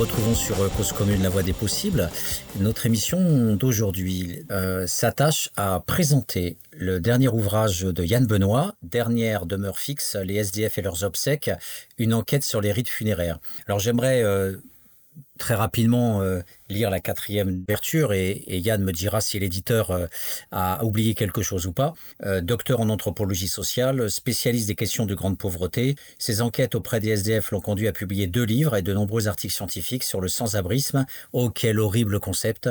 retrouvons sur Cause Commune La Voix des Possibles. Notre émission d'aujourd'hui euh, s'attache à présenter le dernier ouvrage de Yann Benoît, Dernière demeure fixe, les SDF et leurs obsèques, une enquête sur les rites funéraires. Alors j'aimerais euh, très rapidement euh, lire la quatrième ouverture et, Yann me dira si l'éditeur euh, a oublié quelque chose ou pas. Euh, docteur en anthropologie sociale, spécialiste des questions de grande pauvreté, ses enquêtes auprès des SDF l'ont conduit à publier deux livres et de nombreux articles scientifiques sur le sans-abrisme. Oh, quel horrible concept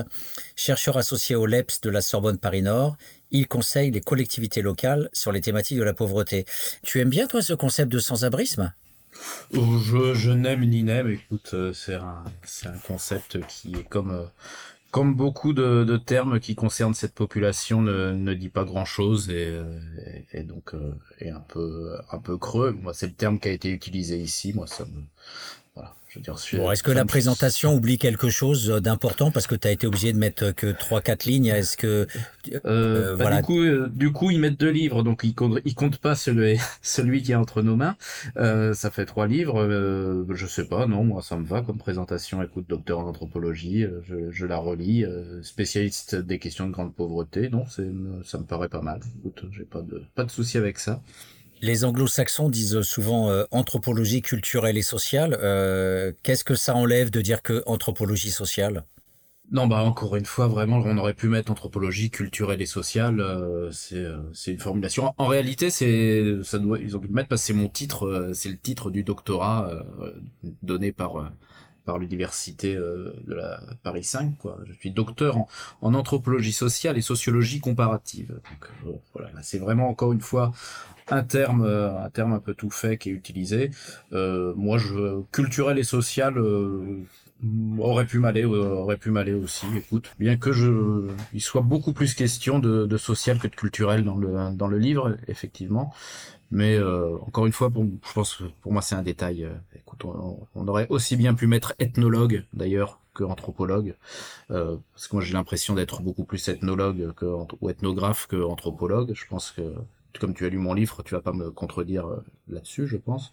Chercheur associé au LEPS de la Sorbonne Paris-Nord, il conseille les collectivités locales sur les thématiques de la pauvreté. Tu aimes bien, toi, ce concept de sans-abrisme? Je, je n'aime ni n'aime. Écoute, euh, c'est un, un concept qui est comme, euh, comme beaucoup de, de termes qui concernent cette population ne, ne dit pas grand chose et, euh, et, donc est un peu, un peu creux. Moi, c'est le terme qui a été utilisé ici. Moi, ça est-ce que la présentation oublie quelque chose d'important? Parce que tu as été obligé de mettre que 3-4 lignes Est-ce que euh, euh, bah, du coup, euh, du coup, ils mettent deux livres, donc ils comptent, ils comptent pas celui, celui qui est entre nos mains. ça fait trois livres. je sais pas, non, moi ça me va comme présentation. Écoute, docteur en anthropologie, je, je la relis, spécialiste des questions de grande pauvreté. Non, c'est, ça me paraît pas mal. Écoute, j'ai pas de, pas de souci avec ça. Les anglo-saxons disent souvent euh, anthropologie culturelle et sociale. Euh, qu'est-ce que ça enlève de dire que anthropologie sociale? Non, bah encore une fois, vraiment, on aurait pu mettre anthropologie culturelle et sociale. Euh, c'est une formulation. En, réalité, ça doit ils ont pu le mettre parce que c'est mon titre, c'est le titre du doctorat donné par l'université de la Paris 5 quoi. Je suis docteur en, anthropologie sociale et sociologie comparative. Voilà, c'est vraiment encore une fois un terme, euh, un terme un peu tout fait qui est utilisé. Euh, moi, je culturel et social euh, aurait pu m'aller, aurait pu m'aller aussi. Écoute, bien que je, il soit beaucoup plus question de, de social que de culturel dans le dans le livre, effectivement. Mais encore une fois, je pense pour moi c'est un détail. écoute, on, aurait aussi bien pu mettre ethnologue d'ailleurs que anthropologue, parce que moi j'ai l'impression d'être beaucoup plus ethnologue que, ou ethnographe que anthropologue. Je pense que comme tu as lu mon livre, tu vas pas me contredire euh, là-dessus, je pense.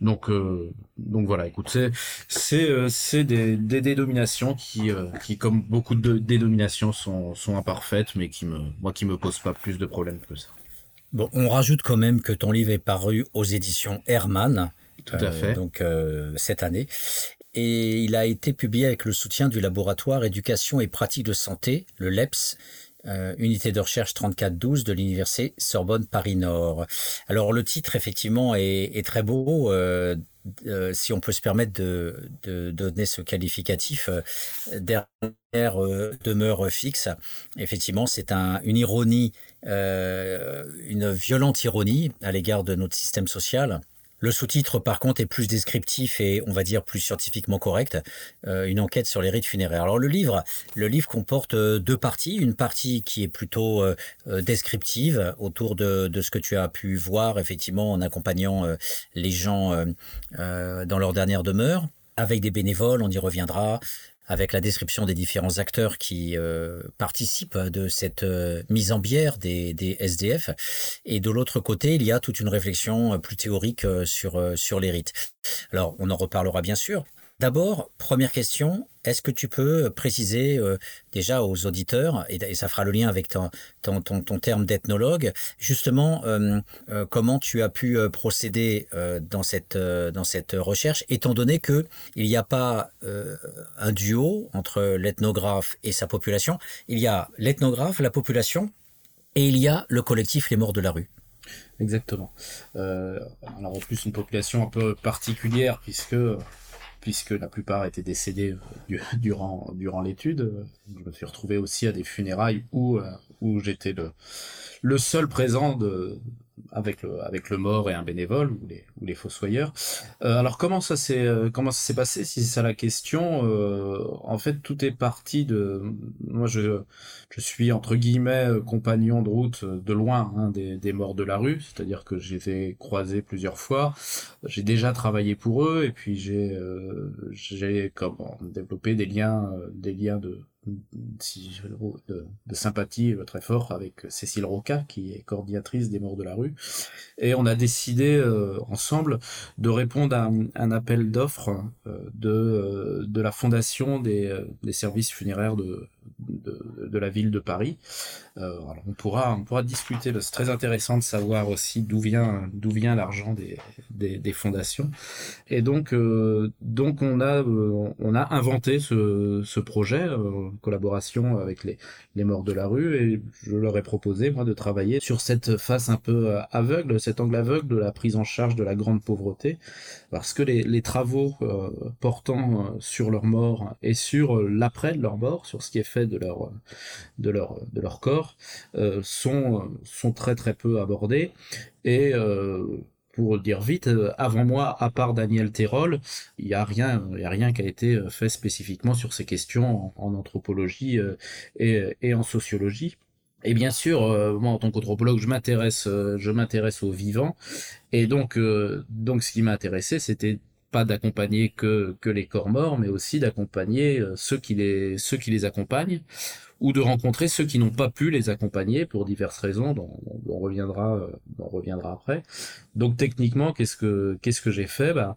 Donc, euh, donc voilà. Écoute, c'est c'est euh, c'est des, des dénominations qui qui comme beaucoup de dénominations sont sont imparfaites, mais qui me moi qui me posent pas plus de problèmes que ça. Bon, on rajoute quand même que ton livre est paru aux éditions Hermann. Tout à fait. Donc cette année. Et il a été publié avec le soutien du laboratoire éducation et pratique de santé, le LEPS, euh, unité de recherche 3412 de l'université Sorbonne Paris Nord. Alors le titre effectivement est, très beau. Euh, euh, si on peut se permettre de, donner ce qualificatif, dernière demeure fixe. Effectivement, c'est un, une ironie, une violente ironie à l'égard de notre système social. Le sous-titre, par contre, est plus descriptif et, on va dire, plus scientifiquement correct. Euh, une enquête sur les rites funéraires. Alors, le livre, le livre comporte euh, deux parties. Une partie qui est plutôt euh, descriptive autour de, de, ce que tu as pu voir, effectivement, en accompagnant les gens dans leur dernière demeure avec des bénévoles, on y reviendra, avec la description des différents acteurs qui euh, participent de cette euh, mise en bière des, des, SDF. Et de l'autre côté, il y a toute une réflexion euh, plus théorique sur, sur les rites. Alors, on en reparlera bien sûr, D'abord, première question, est-ce que tu peux préciser euh, déjà aux auditeurs, et, ça fera le lien avec ton, ton, ton, terme d'ethnologue, justement euh, euh, comment tu as pu procéder dans, cette, dans cette recherche, étant donné que il n'y a pas un duo entre l'ethnographe et sa population, il y a l'ethnographe, la population, et il y a le collectif Les Morts de la rue. Exactement. alors en plus une population un peu particulière puisque puisque la plupart étaient décédés euh, durant l'étude. Je me suis retrouvé aussi à des funérailles où euh, j'étais le seul présent de avec le avec le mort et un bénévole ou les ou les fossoyeurs. Euh, alors comment ça s'est euh, comment ça s'est passé si c'est ça la question euh, En fait, tout est parti de moi je je suis entre guillemets euh, compagnon de route de loin hein, des, des morts de la rue, c'est-à-dire que j'ai fait croiser plusieurs fois. J'ai déjà travaillé pour eux et puis j'ai j'ai comme développé des liens des liens de de, sympathie très fort avec Cécile Roca, qui est coordinatrice des morts de la rue. Et on a décidé ensemble de répondre à un, appel d'offres de, de la fondation des, des services funéraires de, de, la ville de Paris. Euh, on pourra on pourra discuter. C'est très intéressant de savoir aussi d'où vient d'où vient l'argent des, des, fondations. Et donc euh, donc on a euh, on a inventé ce, ce projet en collaboration avec les les morts de la rue et je leur ai proposé moi de travailler sur cette face un peu aveugle, cet angle aveugle de la prise en charge de la grande pauvreté, parce que les, les travaux portant sur leur mort et sur l'après de leur mort, sur ce qui est fait de leur de leur de leur corps euh, sont sont très très peu abordés et euh, pour dire vite, euh, avant moi, à part Daniel Terrol, il n'y a rien, a rien qui a été fait spécifiquement sur ces questions en, anthropologie et, en sociologie. Et bien sûr, moi en tant qu'anthropologue, je m'intéresse, je m'intéresse aux vivants, et donc, donc ce qui m'a intéressé, c'était pas d'accompagner que, que les corps morts, mais aussi d'accompagner ceux qui les ceux qui les accompagnent ou de rencontrer ceux qui n'ont pas pu les accompagner pour diverses raisons, dont, on reviendra, euh, on reviendra après. Donc techniquement, qu'est-ce que que j'ai fait? Bah,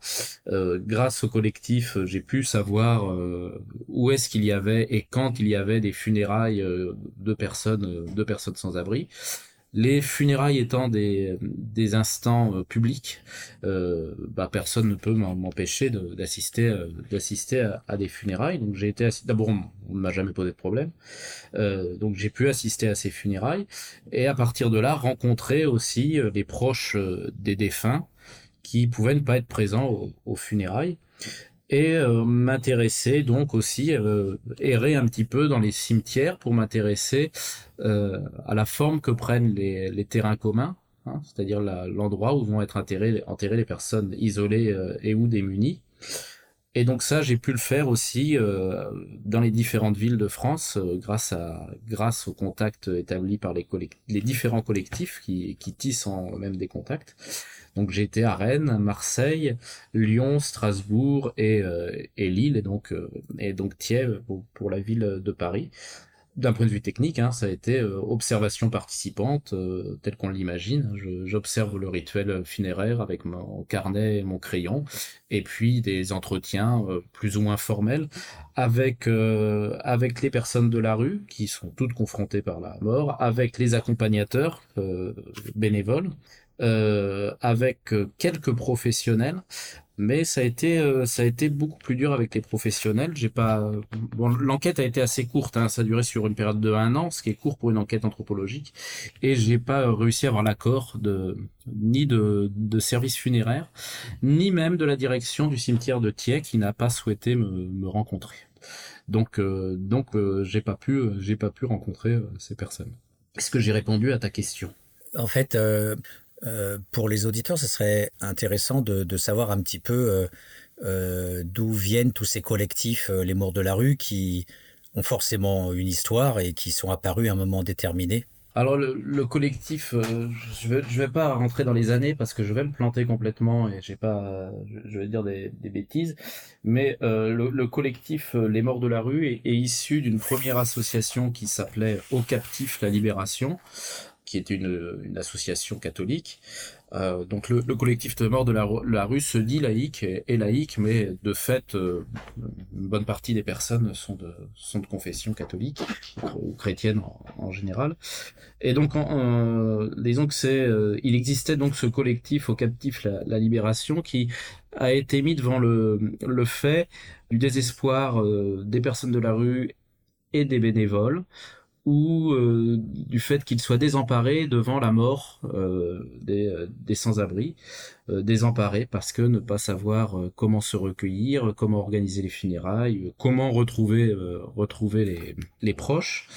euh, Grâce au collectif, j'ai pu savoir euh, où est-ce qu'il y avait et quand il y avait des funérailles de personnes, de personnes sans abri. Les funérailles étant des, instants euh, publics, euh, bah, personne ne peut m'empêcher d'assister euh, à, des funérailles. Donc j'ai été d'abord on ne m'a jamais posé de problème, donc j'ai pu assister à ces funérailles et à partir de là rencontrer aussi les proches des défunts qui pouvaient ne pas être présents aux funérailles et euh, m'intéresser donc aussi euh, errer un petit peu dans les cimetières pour m'intéresser euh, à la forme que prennent les, les terrains communs, hein, c'est-à-dire l'endroit où vont être enterrées, les personnes isolées euh, et ou démunies. Et donc ça, j'ai pu le faire aussi euh, dans les différentes villes de France grâce à grâce aux contacts établis par les, les différents collectifs qui, qui tissent en même des contacts. Donc j'ai été à Rennes, Marseille, Lyon, Strasbourg et, euh, et Lille et donc euh, et donc Thiers pour, la ville de Paris. D'un point de vue technique, hein, ça a été euh, observation participante telle qu'on l'imagine. J'observe le rituel funéraire avec mon carnet et mon crayon, et puis des entretiens plus ou moins formels avec avec les personnes de la rue qui sont toutes confrontées par la mort, avec les accompagnateurs bénévoles euh, avec euh, quelques professionnels, mais ça a été euh, ça a été beaucoup plus dur avec les professionnels. J'ai pas l'enquête a été assez courte, hein, ça a duré sur une période de un an, ce qui est court pour une enquête anthropologique, et j'ai pas réussi à avoir l'accord de ni de, de service funéraire, ni même de la direction du cimetière de Thiers qui n'a pas souhaité me, rencontrer. Donc donc j'ai pas pu j'ai pas pu rencontrer ces personnes. Est-ce que j'ai répondu à ta question? En fait, euh, pour les auditeurs, ce serait intéressant de, savoir un petit peu euh, euh, d'où viennent tous ces collectifs, les morts de la rue, qui ont forcément une histoire et qui sont apparus à un moment déterminé. Alors le, le collectif, je je vais pas rentrer dans les années parce que je vais me planter complètement et j'ai pas, je vais dire des, bêtises, mais le, le, collectif Les Morts de la rue est, est issu d'une première association qui s'appelait Au Captif la Libération, qui est une, association catholique. Euh, donc le, le, collectif de mort de la, rue se dit laïque et, laïque, mais de fait, euh, une bonne partie des personnes sont de, confession catholique ou chrétienne en, général. Et donc, disons que euh, il existait donc ce collectif au captif la, Libération qui a été mis devant le, fait du désespoir des personnes de la rue et des bénévoles ou euh, du fait qu'ils soient désemparés devant la mort euh, des, euh, des sans-abri, désemparés parce que ne pas savoir comment se recueillir, comment organiser les funérailles, comment retrouver retrouver les, les proches,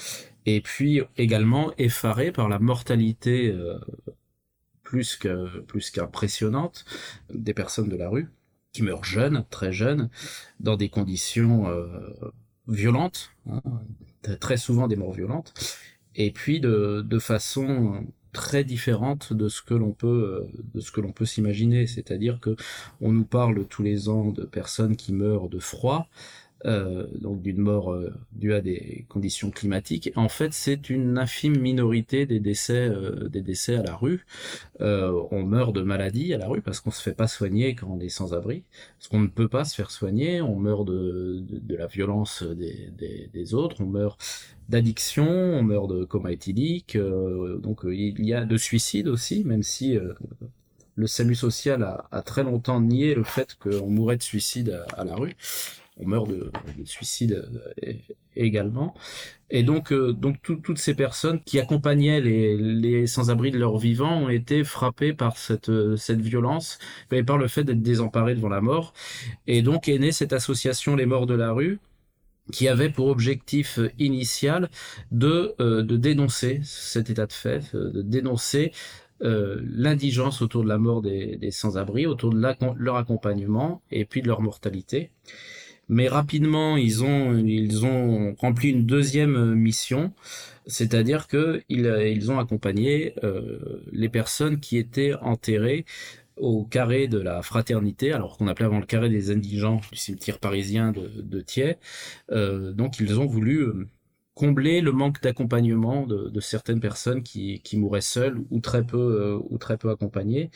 et puis également effarés par la mortalité plus plus qu'impressionnante des personnes de la rue qui meurent jeunes, très jeunes, dans des conditions violentes, hein, très souvent des morts violentes, et puis de, de façon très différente de ce que l'on peut de ce que l'on peut s'imaginer. C'est-à-dire que on nous parle tous les ans de personnes qui meurent de froid euh, donc d'une mort euh, due à des conditions climatiques. En fait, c'est une infime minorité des décès, euh, des décès à la rue. on meurt de maladie à la rue parce qu'on se fait pas soigner quand on est sans abri, parce qu'on ne peut pas se faire soigner. On meurt de, la violence des, autres, on meurt d'addiction, on meurt de coma éthylique. donc il y a de suicide aussi, même si le salut social a, très longtemps nié le fait qu'on mourrait de suicide à la rue on meurt de, suicide euh, également. Et donc, euh, donc toutes ces personnes qui accompagnaient les, sans-abri de leur vivant ont été frappées par cette, euh, cette violence et par le fait d'être désemparées devant la mort. Et donc est née cette association Les Morts de la rue qui avait pour objectif initial de, de dénoncer cet état de fait, de dénoncer l'indigence autour de la mort des, des sans-abri, autour de leur accompagnement et puis de leur mortalité mais rapidement ils ont rempli une deuxième mission, c'est-à-dire que ils, ils ont accompagné euh, les personnes qui étaient enterrées au carré de la fraternité, alors qu'on appelait avant le carré des indigents du cimetière parisien de, de Thiers. Euh, donc ils ont voulu euh, combler le manque d'accompagnement de, certaines personnes qui, mouraient seules ou très peu euh, ou très peu accompagnées.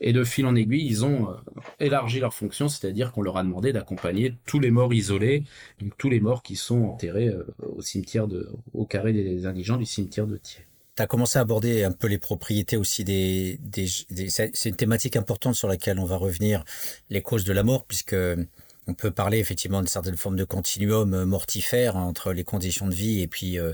Et de fil en aiguille, ils ont euh, élargi leur fonction, c'est-à-dire qu'on leur a demandé d'accompagner tous les morts isolés, donc tous les morts qui sont enterrés euh, au cimetière de, au carré des indigents du cimetière de Thiers. Tu as commencé à aborder un peu les propriétés aussi des, des c'est une thématique importante sur laquelle on va revenir, les causes de la mort, puisque on peut parler effectivement d'une certaine forme de continuum euh, mortifère entre les conditions de vie et puis, euh,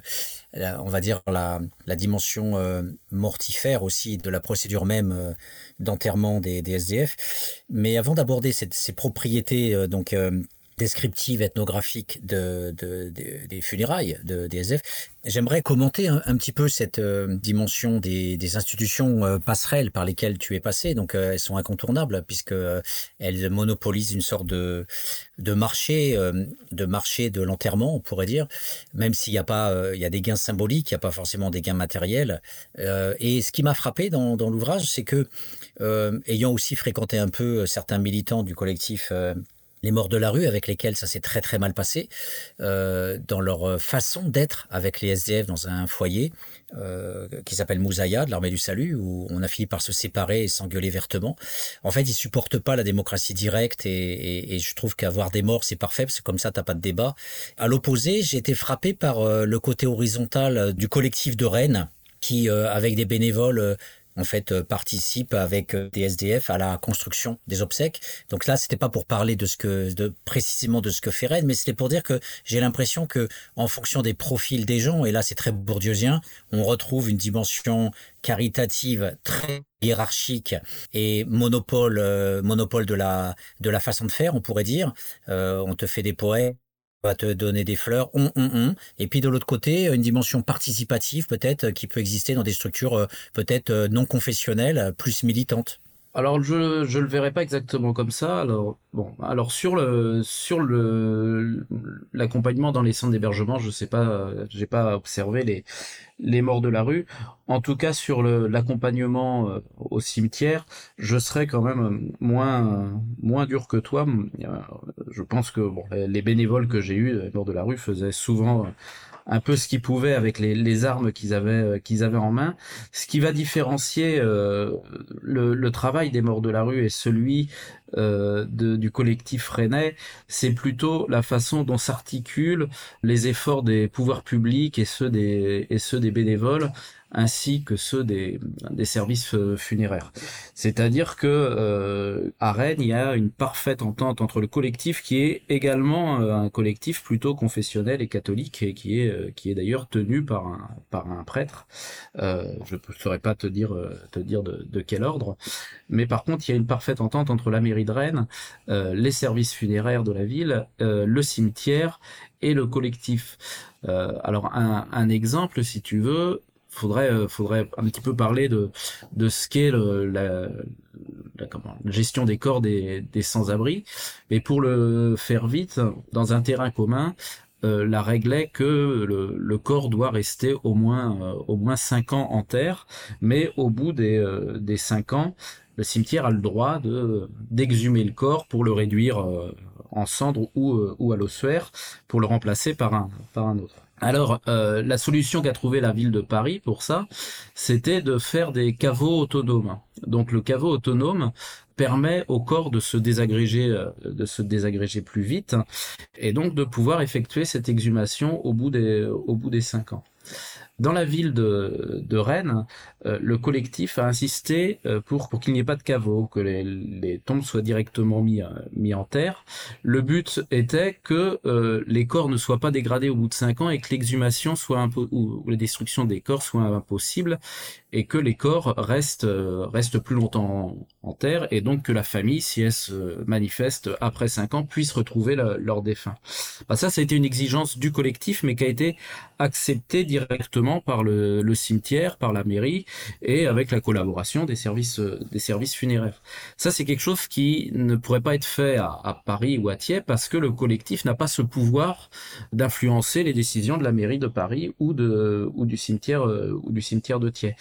on va dire, la, dimension euh, mortifère aussi de la procédure même d'enterrement des, SDF. Mais avant d'aborder ces propriétés donc descriptive ethnographique de, des funérailles de, des SF. J'aimerais commenter un, petit peu cette euh, dimension des, institutions euh, passerelles par lesquelles tu es passé. Donc, euh, elles sont incontournables puisque elles monopolisent une sorte de, de marché, de marché de l'enterrement, on pourrait dire. Même s'il n'y a pas, il y a des gains symboliques, il n'y a pas forcément des gains matériels. et ce qui m'a frappé dans, dans l'ouvrage, c'est que, ayant aussi fréquenté un peu certains militants du collectif les morts de la rue avec lesquels ça s'est très très mal passé euh, dans leur euh, façon d'être avec les SDF dans un foyer euh, qui s'appelle Moussaïa de l'armée du salut où on a fini par se séparer et s'engueuler vertement. En fait, ils supportent pas la démocratie directe et, et, et je trouve qu'avoir des morts c'est parfait parce que comme ça t'as pas de débat. À l'opposé, j'ai été frappé par euh, le côté horizontal du collectif de Rennes qui, euh, avec des bénévoles, en fait euh, participe avec euh, des SDF à la construction des obsèques. Donc là, c'était pas pour parler de ce que de précisément de ce que fait Rennes, mais c'était pour dire que j'ai l'impression que en fonction des profils des gens, et là c'est très bourdieusien, on retrouve une dimension caritative très hiérarchique et monopole euh, monopole de la de la façon de faire, on pourrait dire. on te fait des poètes va te donner des fleurs, on, on, on. Et puis de l'autre côté, une dimension participative peut-être qui peut exister dans des structures euh, peut-être euh, non confessionnelles, plus militantes. Alors je je le verrai pas exactement comme ça. Alors bon, alors sur le sur le l'accompagnement dans les centres d'hébergement, je sais pas, j'ai pas observé les les morts de la rue. En tout cas sur l'accompagnement euh, au cimetière, je serais quand même moins moins dur que toi. Je pense que bon les bénévoles que j'ai eus, morts de la rue, faisaient souvent un peu ce qu'ils pouvaient avec les, les armes qu'ils avaient euh, qu'ils avaient en main. Ce qui va différencier euh, le, travail des morts de la rue et celui euh, du collectif rennais, c'est plutôt la façon dont s'articulent les efforts des pouvoirs publics et ceux et ceux des bénévoles ainsi que ceux des, des services euh, funéraires. C'est-à-dire que euh, à Rennes, il y a une parfaite entente entre le collectif qui est également euh, un collectif plutôt confessionnel et catholique et qui est qui est d'ailleurs tenu par un par un prêtre. je ne saurais pas te dire te dire de, de, quel ordre, mais par contre, il y a une parfaite entente entre la mairie de Rennes, les services funéraires de la ville, le cimetière et le collectif. alors un, un exemple, si tu veux, faudrait euh, faudrait un petit peu parler de de ce qu'est la, la, comment, la gestion des corps des, des sans-abri. Mais pour le faire vite, dans un terrain commun, euh, la règle est que le, le, corps doit rester au moins euh, au moins cinq ans en terre, mais au bout des des cinq ans, le cimetière a le droit de d'exhumer le corps pour le réduire en cendres ou, ou à l'ossuaire pour le remplacer par un, par un autre. Alors, euh, la solution qu'a trouvé la ville de Paris pour ça, c'était de faire des caveaux autonomes. Donc, le caveau autonome permet au corps de se désagréger, euh, de se désagréger plus vite, et donc de pouvoir effectuer cette exhumation au bout des, au bout des cinq ans. Dans la ville de, Rennes, euh, le collectif a insisté euh, pour, qu'il n'y ait pas de caveau, que les, tombes soient directement mis, euh, mis en terre. Le but était que les corps ne soient pas dégradés au bout de cinq ans et que l'exhumation soit ou, ou la destruction des corps soit impossible et que les corps restent, restent plus longtemps en, terre et donc que la famille, si elle se manifeste après cinq ans, puisse retrouver leur défunt. Bah ça, ça a été une exigence du collectif, mais qui a été acceptée directement par le, le cimetière, par la mairie et avec la collaboration des services, des services funéraires. Ça, c'est quelque chose qui ne pourrait pas être fait à, à Paris ou à Thiers parce que le collectif n'a pas ce pouvoir d'influencer les décisions de la mairie de Paris ou de ou du cimetière ou du cimetière de Thiers.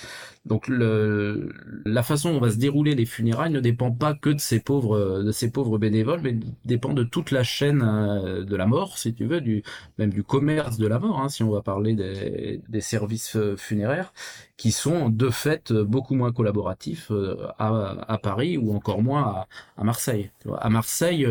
Donc la façon dont on va se dérouler les funérailles ne dépend pas que de ces pauvres, de ces pauvres bénévoles, mais dépend de toute la chaîne euh, de la mort, si tu veux, même du commerce de la mort, hein, si on va parler des, services euh, funéraires, qui sont de fait beaucoup moins collaboratifs euh, à, Paris ou encore moins à, Marseille. À Marseille,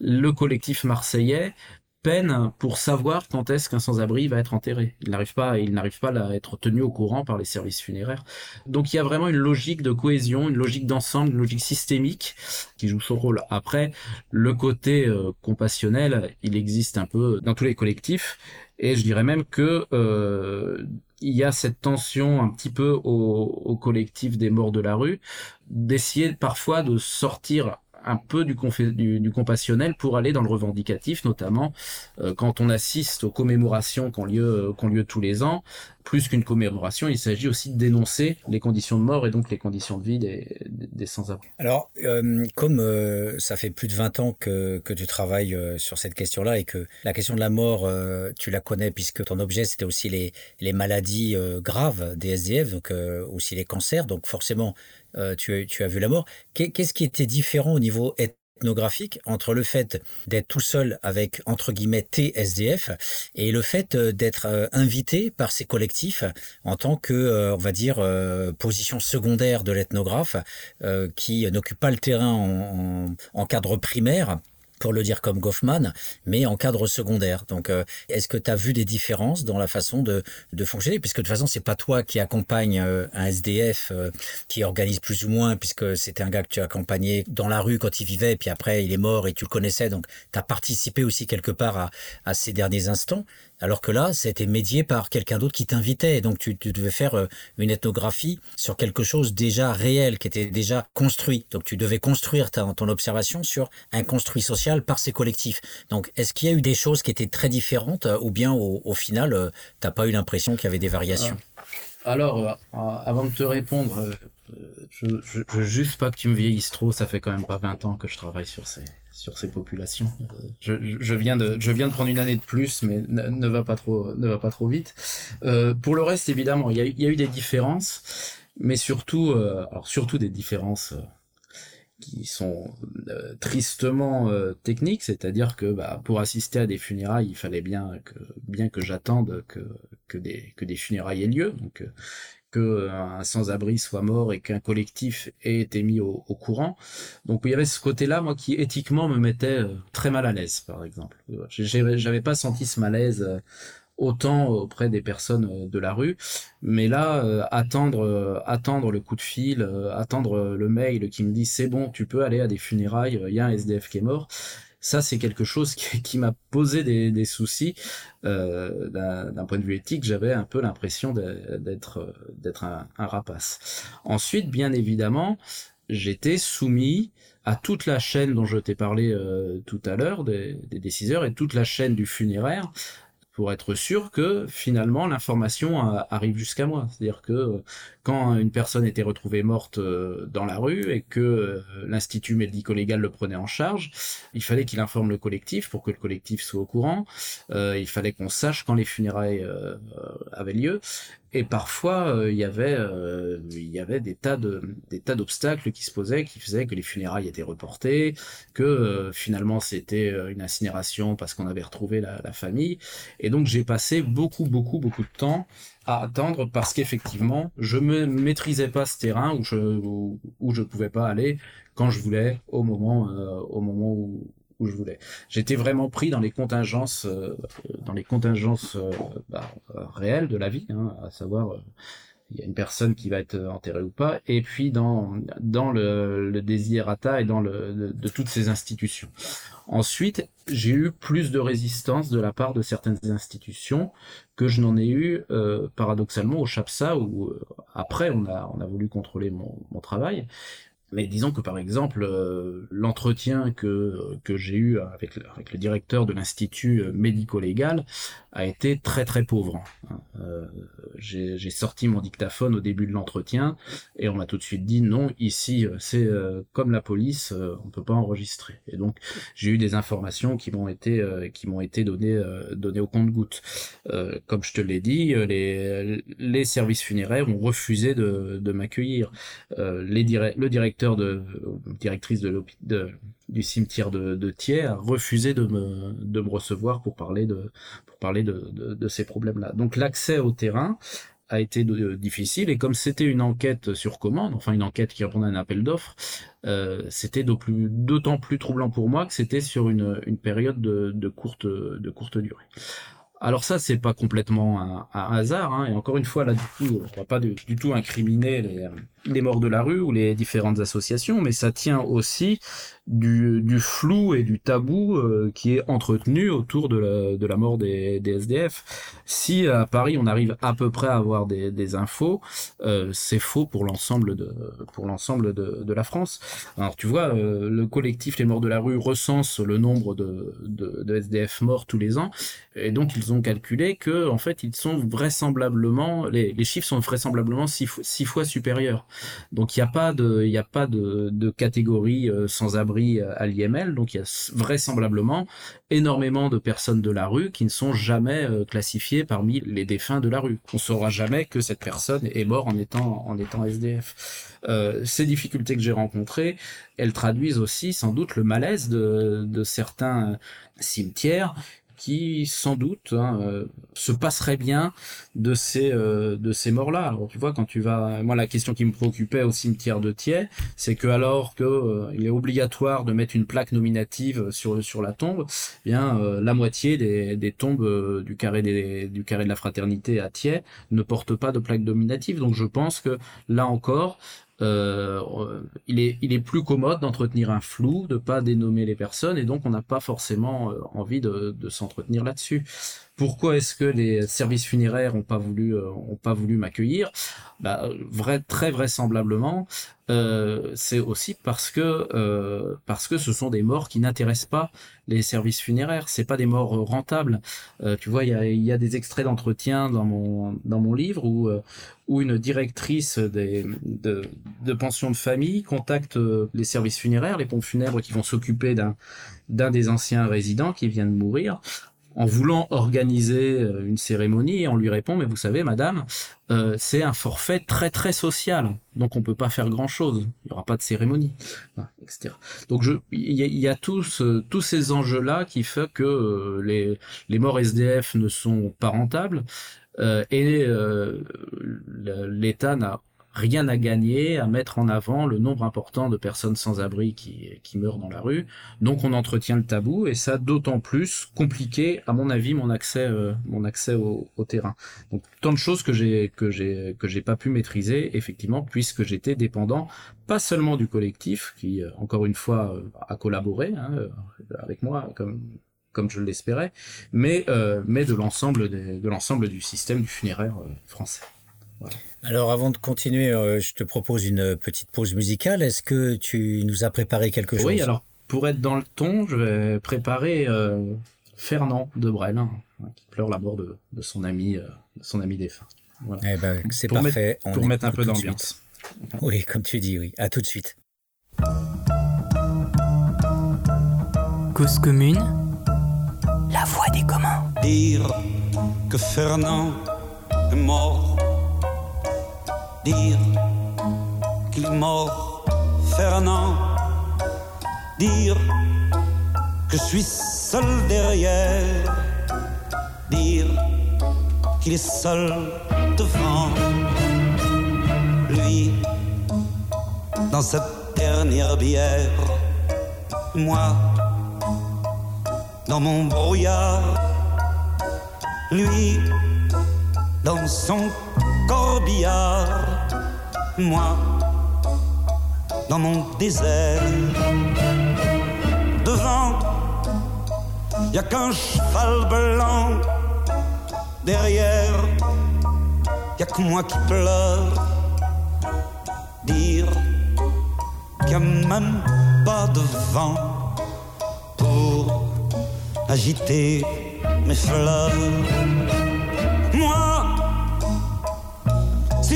le collectif marseillais peine pour savoir quand est-ce qu'un sans-abri va être enterré. Il n'arrive pas, il n'arrive pas à être tenu au courant par les services funéraires. Donc il y a vraiment une logique de cohésion, une logique d'ensemble, une logique systémique qui joue son rôle. Après, le côté euh, compassionnel, il existe un peu dans tous les collectifs, et je dirais même que euh, il y a cette tension un petit peu au, au collectif des morts de la rue d'essayer parfois de sortir un peu du, du, compassionnel pour aller dans le revendicatif, notamment euh, quand on assiste aux commémorations qui ont lieu, euh, lieu tous les ans. Plus qu'une commémoration, il s'agit aussi de dénoncer les conditions de mort et donc les conditions de vie des, des sans-abri. Alors, euh, comme ça fait plus de 20 ans que, que tu travailles sur cette question-là et que la question de la mort, tu la connais puisque ton objet, c'était aussi les, les maladies graves des SDF, donc aussi les cancers, donc forcément, euh, tu, as vu la mort. Qu'est-ce qui était différent au niveau ethnographique entre le fait d'être tout seul avec entre guillemets TSDF et le fait euh, d'être euh, invité par ces collectifs en tant que on va dire position secondaire de l'ethnographe qui n'occupe pas le terrain en cadre primaire? Pour le dire comme Goffman, mais en cadre secondaire. Donc, euh, est-ce que tu as vu des différences dans la façon de, de fonctionner? Puisque de toute façon, c'est pas toi qui accompagne euh, un SDF euh, qui organise plus ou moins, puisque c'était un gars que tu as accompagné dans la rue quand il vivait, puis après, il est mort et tu le connaissais. Donc, tu as participé aussi quelque part à, à ces derniers instants. Alors que là, c'était médié par quelqu'un d'autre qui t'invitait. Donc tu, devais faire euh, une ethnographie sur quelque chose déjà réel, qui était déjà construit. Donc tu devais construire ton observation sur un construit social par ces collectifs. Donc est-ce qu'il y a eu des choses qui étaient très différentes euh, ou bien au, au final, euh, t'as pas eu l'impression qu'il y avait des variations? Alors, avant de te répondre, je, je, je, juste pas que tu me vieillisses trop, ça fait quand même pas 20 ans que je travaille sur ces, sur ces populations. Je, je, viens de, prendre une année de plus, mais ne, va pas trop, ne va pas trop vite. Euh, pour le reste, évidemment, il y a, eu des différences, mais surtout, euh, surtout des différences euh, qui sont euh, tristement euh, techniques, c'est-à-dire que bah, pour assister à des funérailles, il fallait bien que, bien que j'attende que, que, des, que des funérailles aient lieu. Un sans-abri soit mort et qu'un collectif ait été mis au, au, courant. Donc il y avait ce côté-là, moi, qui éthiquement me mettait euh, très mal à l'aise, par exemple. J'avais pas senti ce malaise euh, autant auprès des personnes euh, de la rue, mais là, attendre, attendre le coup de fil, attendre le mail qui me dit c'est bon, tu peux aller à des funérailles, il y a un SDF qui est mort ça c'est quelque chose qui, m'a posé des, soucis euh, d'un point de vue éthique. J'avais un peu l'impression d'être un, un, rapace. Ensuite bien évidemment j'étais soumis à toute la chaîne dont je t'ai parlé euh, tout à l'heure des, des déciseurs et toute la chaîne du funéraire pour être sûr que finalement l'information arrive jusqu'à moi. C'est-à-dire que euh, quand une personne était retrouvée morte euh, dans la rue et que euh, l'institut médico-légal le prenait en charge, il fallait qu'il informe le collectif pour que le collectif soit au courant. il fallait qu'on sache quand les funérailles avaient lieu. Et parfois, il y avait, il y avait des tas de, des tas d'obstacles qui se posaient, qui faisaient que les funérailles étaient reportées, que finalement c'était une incinération parce qu'on avait retrouvé la, famille. Et donc j'ai passé beaucoup, beaucoup, beaucoup de temps à attendre parce qu'effectivement, je ne maîtrisais pas ce terrain où je où, je pouvais pas aller quand je voulais au moment euh, au moment où, où je voulais. J'étais vraiment pris dans les contingences euh, dans les contingences euh, bah, réelles de la vie, hein, à savoir il y a une personne qui va être enterrée ou pas, et puis dans dans le, désirata et dans le de, toutes ces institutions. Ensuite, j'ai eu plus de résistance de la part de certaines institutions que je n'en ai eu euh, paradoxalement au CHAPSA où euh, après on a on a voulu contrôler mon travail mais disons que par exemple euh, l'entretien que que j'ai eu avec avec le directeur de l'institut médico-légal a été très très pauvre. Hein. Euh, j'ai sorti mon dictaphone au début de l'entretien et on m'a tout de suite dit non, ici euh, c'est euh, comme la police, euh, on peut pas enregistrer. Et donc j'ai eu des informations qui m'ont été qui m'ont été données données au compte-gouttes. comme je te l'ai dit, les les services funéraires ont refusé de de m'accueillir. le directeur directrice du cimetière de, Thiers a refusé de me, recevoir pour parler de, ces problèmes-là. Donc l'accès au terrain a été difficile et comme c'était une enquête sur commande, enfin une enquête qui répondait à un appel d'offres, euh, c'était d'autant plus troublant pour moi que c'était sur une, période de, courte, durée. Alors ça, c'est pas complètement un, hasard, hein, et encore une fois, là, du coup, on va pas du, du tout incriminer les, les morts de la rue ou les différentes associations, mais ça tient aussi du, du flou et du tabou euh, qui est entretenu autour de la, mort des, SDF. Si à Paris on arrive à peu près à avoir des, infos, euh, c'est faux pour l'ensemble de pour l'ensemble de, la France. Alors tu vois, euh, le collectif Les Morts de la rue recense le nombre de, SDF morts tous les ans, et donc ils ont calculé que en fait ils sont vraisemblablement les, les chiffres sont vraisemblablement six, six fois supérieurs. Donc il n'y a pas de, catégorie euh, sans abri euh, à l'IML. Donc il y a vraisemblablement énormément de personnes de la rue qui ne sont jamais euh, classifiées parmi les défunts de la rue. On saura jamais que cette personne est morte en étant SDF. Euh, ces difficultés que j'ai rencontrées, elles traduisent aussi sans doute le malaise de, de certains cimetières qui sans doute hein, euh, se passerait bien de ces euh, morts là alors tu vois quand tu vas moi la question qui me préoccupait au cimetière de Thiers c'est que alors que euh, il est obligatoire de mettre une plaque nominative sur la tombe eh bien la moitié des, tombes du carré des, du carré de la fraternité à Thiers ne portent pas de plaque nominative. Donc je pense que là encore euh, il, est, il est plus commode d'entretenir un flou, de pas dénommer les personnes, et donc on n'a pas forcément euh, envie de, de s'entretenir là-dessus. Pourquoi est-ce que les services funéraires ont pas voulu euh, m'accueillir? Bah, vrai, très vraisemblablement, euh, c'est aussi parce que euh, parce que ce sont des morts qui n'intéressent pas les services funéraires. C'est pas des morts rentables. Tu vois, il y a, des extraits d'entretien dans mon dans mon livre où où une directrice de, de pension de famille contacte les services funéraires, les pompes funèbres qui vont s'occuper d'un d'un des anciens résidents qui vient de mourir en voulant organiser euh, une cérémonie, on lui répond, mais vous savez, madame, euh, c'est un forfait très très social, donc on peut pas faire grand chose, il y aura pas de cérémonie, etc. Donc il y a, tous tous ces enjeux là qui fait que euh, les les morts SDF ne sont pas rentables. Et l'État n'a rien à gagner à mettre en avant le nombre important de personnes sans abri qui, meurent dans la rue. Donc on entretient le tabou et ça d'autant plus compliqué, à mon avis, mon accès, euh, mon accès au, au, terrain. Donc tant de choses que j'ai que j'ai que j'ai pas pu maîtriser effectivement puisque j'étais dépendant pas seulement du collectif qui euh, encore une fois euh, a collaboré hein, avec moi comme comme je l'espérais, mais mais de l'ensemble de l'ensemble du système du funéraire français. Voilà. Alors avant de continuer, euh, je te propose une petite pause musicale. Est-ce que tu nous as préparé quelque chose? Oui, alors pour être dans le ton, je vais préparer euh, Fernand de Brel, hein, qui pleure la mort de, de son ami, euh, de son ami défunt. Voilà. Eh ben, c'est parfait. Mettre, pour mettre un peu d'ambiance. Oui, comme tu dis, oui. À tout de suite. Cause commune, la voix des communs. Dire que Fernand est mort dire qu'il est mort, Fernand, dire que je suis seul derrière, dire qu'il est seul devant lui dans cette dernière bière, moi dans mon brouillard, lui dans son moi dans mon désert. Devant, y a qu'un cheval blanc. Derrière, y a que moi qui pleure. Dire qu'il a même pas de vent pour agiter mes fleurs.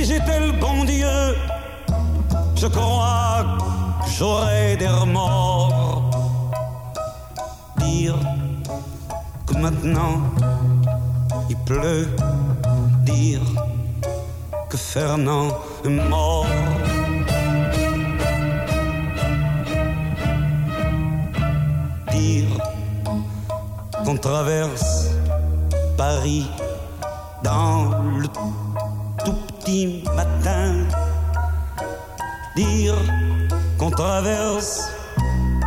Si j'étais le bon Dieu, je crois que j'aurais des remords. Dire que maintenant il pleut, dire que Fernand est mort. Dire qu'on traverse Paris dans le matin. Dire qu'on traverse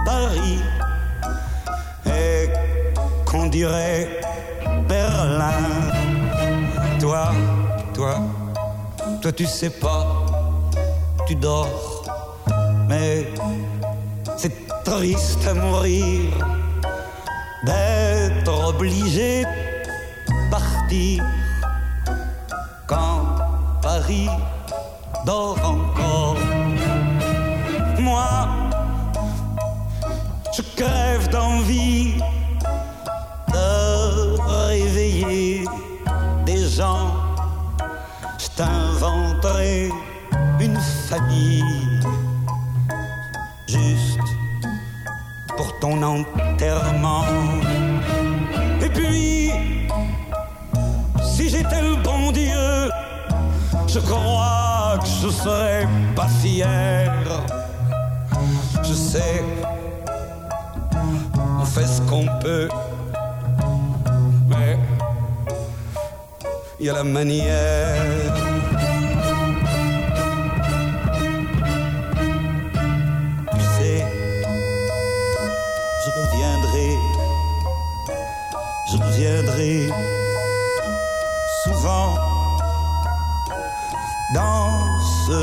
Paris et qu'on dirait Berlin. Toi, toi, toi tu sais pas, tu dors, mais c'est triste à mourir d'être obligé de partir la manière. Tu sais, je reviendrai, je reviendrai souvent dans ce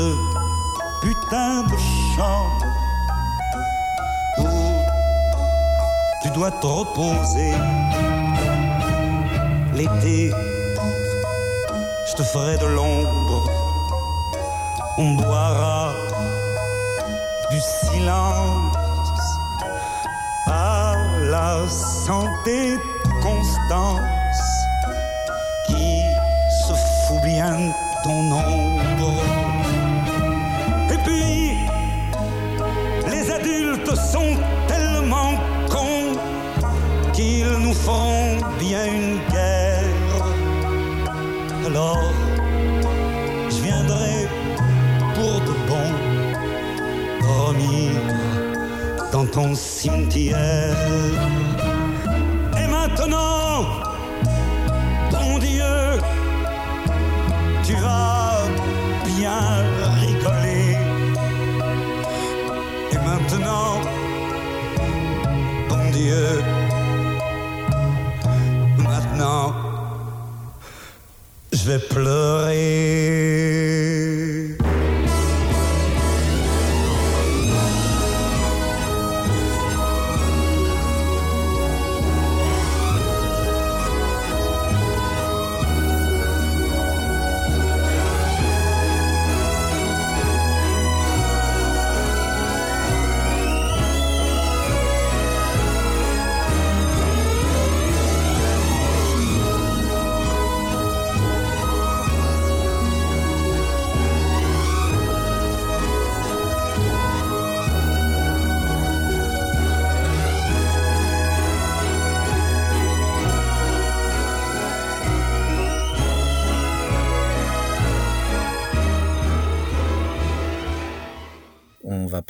putain de champ où tu dois te reposer. L'été, je te ferai de l'ombre, on boira du silence à la santé Constance qui se fout bien de ton ombre. Et puis, les adultes sont tellement cons qu'ils nous feront bien une ton cimetière. Et maintenant, bon Dieu, tu vas bien rigoler. Et maintenant, bon Dieu, maintenant, je vais pleurer.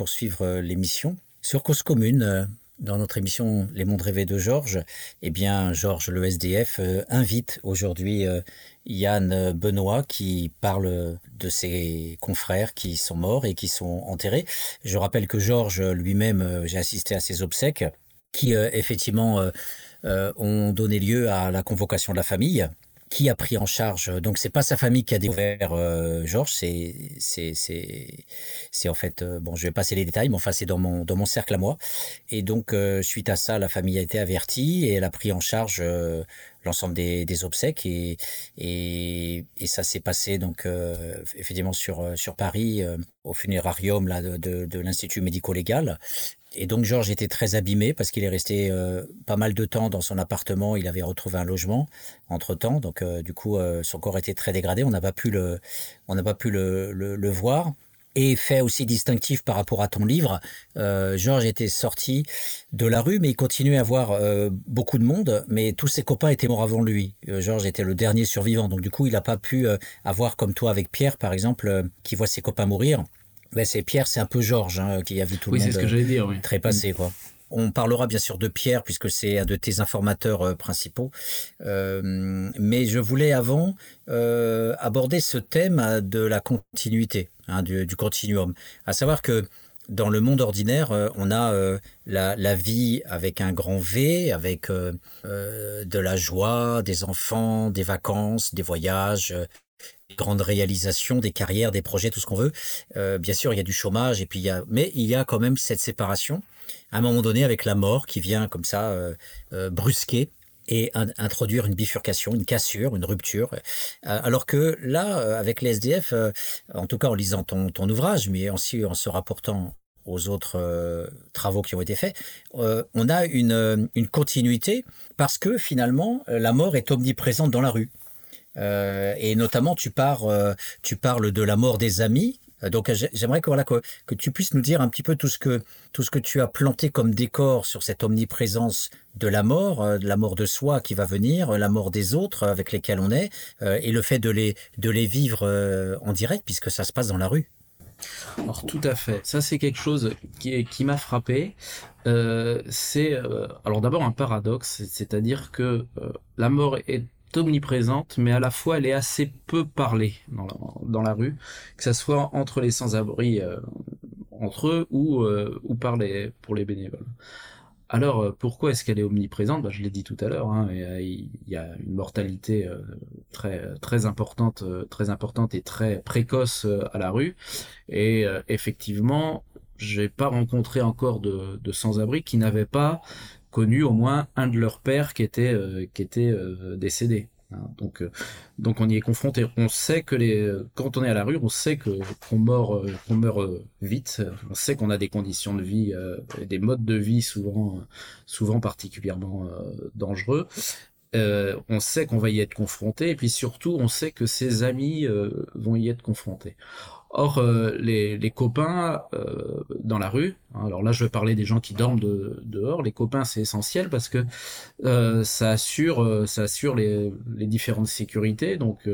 Poursuivre l'émission. Sur Cause Commune, dans notre émission Les mondes rêvés de Georges, eh bien, Georges, le SDF, invite aujourd'hui Yann Benoît qui parle de ses confrères qui sont morts et qui sont enterrés. Je rappelle que Georges lui-même, j'ai assisté à ses obsèques qui effectivement ont donné lieu à la convocation de la famille qui a pris en charge. Donc c'est pas sa famille qui a découvert euh, Georges, c'est c'est c'est en fait euh, bon, je vais passer les détails, mais enfin c'est dans mon dans mon cercle à moi. Et donc euh, suite à ça, la famille a été avertie et elle a pris en charge l'ensemble des, des obsèques et et, et ça s'est passé donc effectivement sur sur Paris au funérarium là de, de, l'institut médico-légal et donc Georges était très abîmé parce qu'il est resté euh, pas mal de temps dans son appartement. Il avait retrouvé un logement entre temps, donc euh, du coup euh, son corps était très dégradé. On n'a pas pu le, on n'a pas pu le, le, voir. Et fait aussi distinctif par rapport à ton livre, Georges était sorti de la rue, mais il continuait à voir beaucoup de monde, mais tous ses copains étaient morts avant lui. Georges était le dernier survivant, donc du coup il n'a pas pu avoir comme toi avec Pierre par exemple, qui voit ses copains mourir ben c'est Pierre, c'est un peu Georges hein, qui a vu tout le monde ce que dire, oui. passé. Quoi. On parlera bien sûr de Pierre puisque c'est un de tes informateurs euh, principaux. Euh, mais je voulais avant euh, aborder ce thème de la continuité, hein, du, continuum. À savoir que dans le monde ordinaire, on a la, vie avec un grand V, avec de la joie, des enfants, des vacances, des voyages, grandes réalisations, des carrières, des projets, tout ce qu'on veut. Bien sûr, il y a du chômage, et puis il y a, mais il y a quand même cette séparation, à un moment donné, avec la mort qui vient comme ça euh, euh, brusquer et introduire une bifurcation, une cassure, une rupture. alors que là, avec les SDF, en tout cas en lisant ton, ton ouvrage, mais aussi en se rapportant aux autres travaux qui ont été faits, on a une, une continuité parce que finalement, la mort est omniprésente dans la rue. Euh, et notamment, tu, euh, tu parles de la mort des amis. Euh, donc, j'aimerais que, tu puisses nous dire un petit peu tout ce, que, tout ce que tu as planté comme décor sur cette omniprésence de la mort, de la mort de soi qui va venir, la mort des autres avec lesquels on est, et le fait de les, de les vivre en direct, puisque ça se passe dans la rue. Alors tout à fait, ça c'est quelque chose qui, qui m'a frappé. Euh, c'est euh, alors d'abord un paradoxe, c'est-à-dire que euh, la mort est omniprésente, mais à la fois elle est assez peu parlée dans la, rue, que ça soit entre les sans-abri euh, entre eux ou, euh, ou par les, pour les bénévoles. Alors euh, pourquoi est-ce qu'elle est omniprésente? Bah, Je l'ai dit tout à l'heure, hein, il y a une mortalité très très importante, très importante et très précoce à la rue, et effectivement, j'ai pas rencontré encore de, de sans-abri qui n'avaient pas connu au moins un de leurs pères qui était euh, qui était euh, décédé. Hein. Donc, euh, donc on y est confronté. On sait que les, quand on est à la rue, on sait que qu'on meurt, qu'on meurt vite. On sait qu'on a des conditions de vie, des modes de vie souvent, souvent particulièrement dangereux. on sait qu'on va y être confronté, et puis surtout, on sait que ses amis vont y être confrontés. Or, euh, les, les, copains euh, dans la rue, hein, alors là je vais parler des gens qui dorment de, dehors, les copains c'est essentiel parce que euh, ça assure, ça assure les, les différentes sécurités. Donc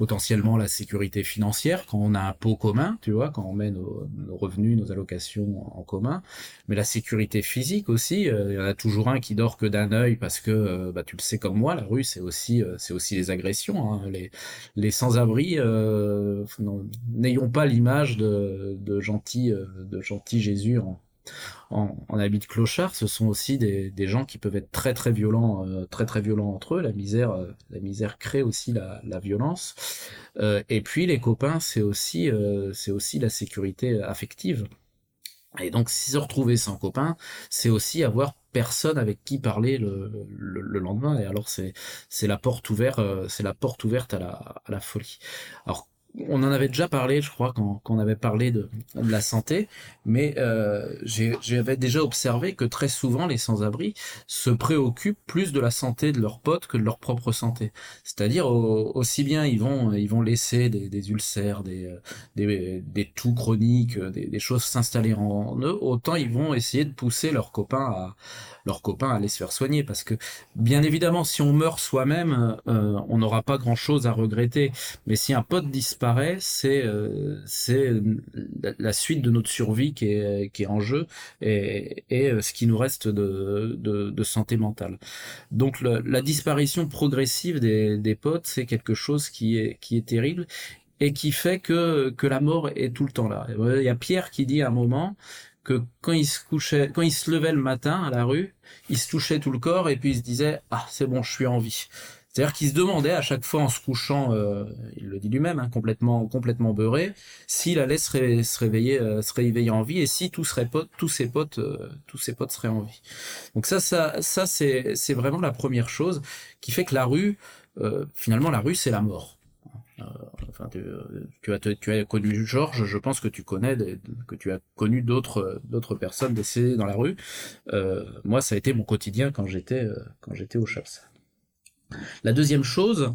potentiellement la sécurité financière quand on a un pot commun, tu vois, quand on met nos, revenus, nos allocations en commun, mais la sécurité physique aussi. Euh, il y en a toujours un qui dort que d'un œil parce que, euh, bah, tu le sais comme moi, la rue c'est aussi, euh, c'est aussi les agressions, hein. les, les sans-abri. N'ayons pas l'image de, de gentil, de gentil Jésus en, en, en, habit de clochard, ce sont aussi des, gens qui peuvent être très très violents, euh, très très violents entre eux. La misère, euh, la misère crée aussi la, violence. Euh, et puis les copains, c'est aussi, c'est aussi la sécurité affective. Et donc, se retrouver sans copain, c'est aussi avoir personne avec qui parler le, le, le lendemain. Et alors, c'est la porte ouverte, la porte ouverte à la, à la folie. Alors on en avait déjà parlé, je crois, quand, on avait parlé de, de, la santé, mais euh, j'avais déjà observé que très souvent les sans-abri se préoccupent plus de la santé de leurs potes que de leur propre santé. C'est-à-dire aussi bien ils vont ils vont laisser des, ulcères, des, des, des toux chroniques, des, des choses s'installer en, eux, autant ils vont essayer de pousser leurs copains à leurs copains à aller se faire soigner, parce que bien évidemment si on meurt soi-même, euh, on n'aura pas grand-chose à regretter, mais si un pote disparaît c'est euh, c'est la suite de notre survie qui est, qui est en jeu et, et ce qui nous reste de, de, de santé mentale. Donc la disparition progressive des, des potes, c'est quelque chose qui est, qui est terrible et qui fait que, que la mort est tout le temps là. Il y a Pierre qui dit à un moment que quand il se couchait, quand il se levait le matin à la rue, il se touchait tout le corps et puis il se disait ah c'est bon je suis en vie. C'est-à-dire qu'il se demandait à chaque fois en se couchant, euh, il le dit lui-même, hein, complètement complètement beurré, s'il allait se, réveiller euh, se réveiller en vie et si tous seraient potes, tous ses potes euh, tous ses potes seraient en vie. Donc ça ça ça c'est vraiment la première chose qui fait que la rue finalement la rue c'est la mort. Enfin, tu, as, tu as connu Georges, je pense que tu connais, que tu as connu d'autres, d'autres personnes décédées dans la rue. moi, ça a été mon quotidien quand j'étais, quand j'étais au chasse. La deuxième chose,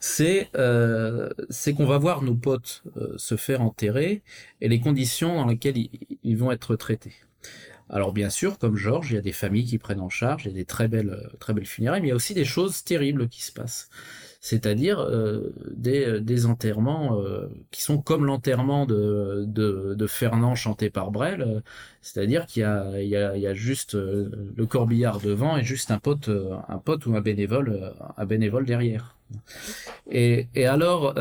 c'est euh, c'est qu'on va voir nos potes euh, se faire enterrer et les conditions dans lesquelles ils, vont être traités. Alors bien sûr, comme Georges, il y a des familles qui prennent en charge, il y a des très belles très belles funérailles, mais il y a aussi des choses terribles qui se passent c'est-à-dire euh, des, des, enterrements euh, qui sont comme l'enterrement de, de, de, Fernand chanté par Brel, euh, c'est-à-dire qu'il y a, il y, a, il y a juste le corbillard devant et juste un pote, un pote ou un bénévole, un bénévole derrière. Et, et alors,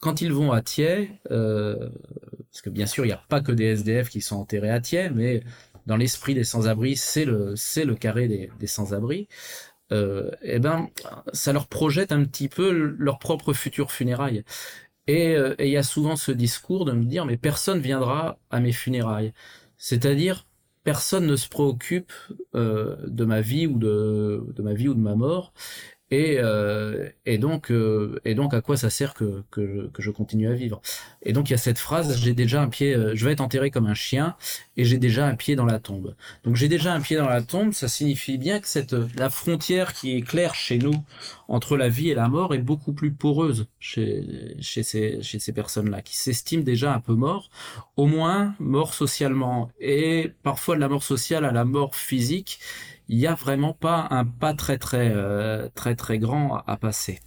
quand ils vont à Thiers, parce que bien sûr il n'y a pas que des SDF qui sont enterrés à Thiers, mais dans l'esprit des sans-abri, c'est le, c'est le carré des, des sans-abri euh, eh ben, ça leur projette un petit peu leur propre futur funérailles. Euh, et il y a souvent ce discours de me dire, mais personne viendra à mes funérailles. C'est-à-dire, personne ne se préoccupe euh, de ma vie ou de, de ma vie ou de ma mort. Et, euh, et donc euh, et donc à quoi ça sert que, que, que, je continue à vivre? Et donc il y a cette phrase j'ai déjà un pied euh, je vais être enterré comme un chien et j'ai déjà un pied dans la tombe. Donc j'ai déjà un pied dans la tombe ça signifie bien que cette la frontière qui est claire chez nous entre la vie et la mort est beaucoup plus poreuse chez chez ces chez ces personnes là qui s'estiment déjà un peu morts au moins morts socialement. Et parfois de la mort sociale à la mort physique il n'y a vraiment pas un pas très très euh, très grand à passer.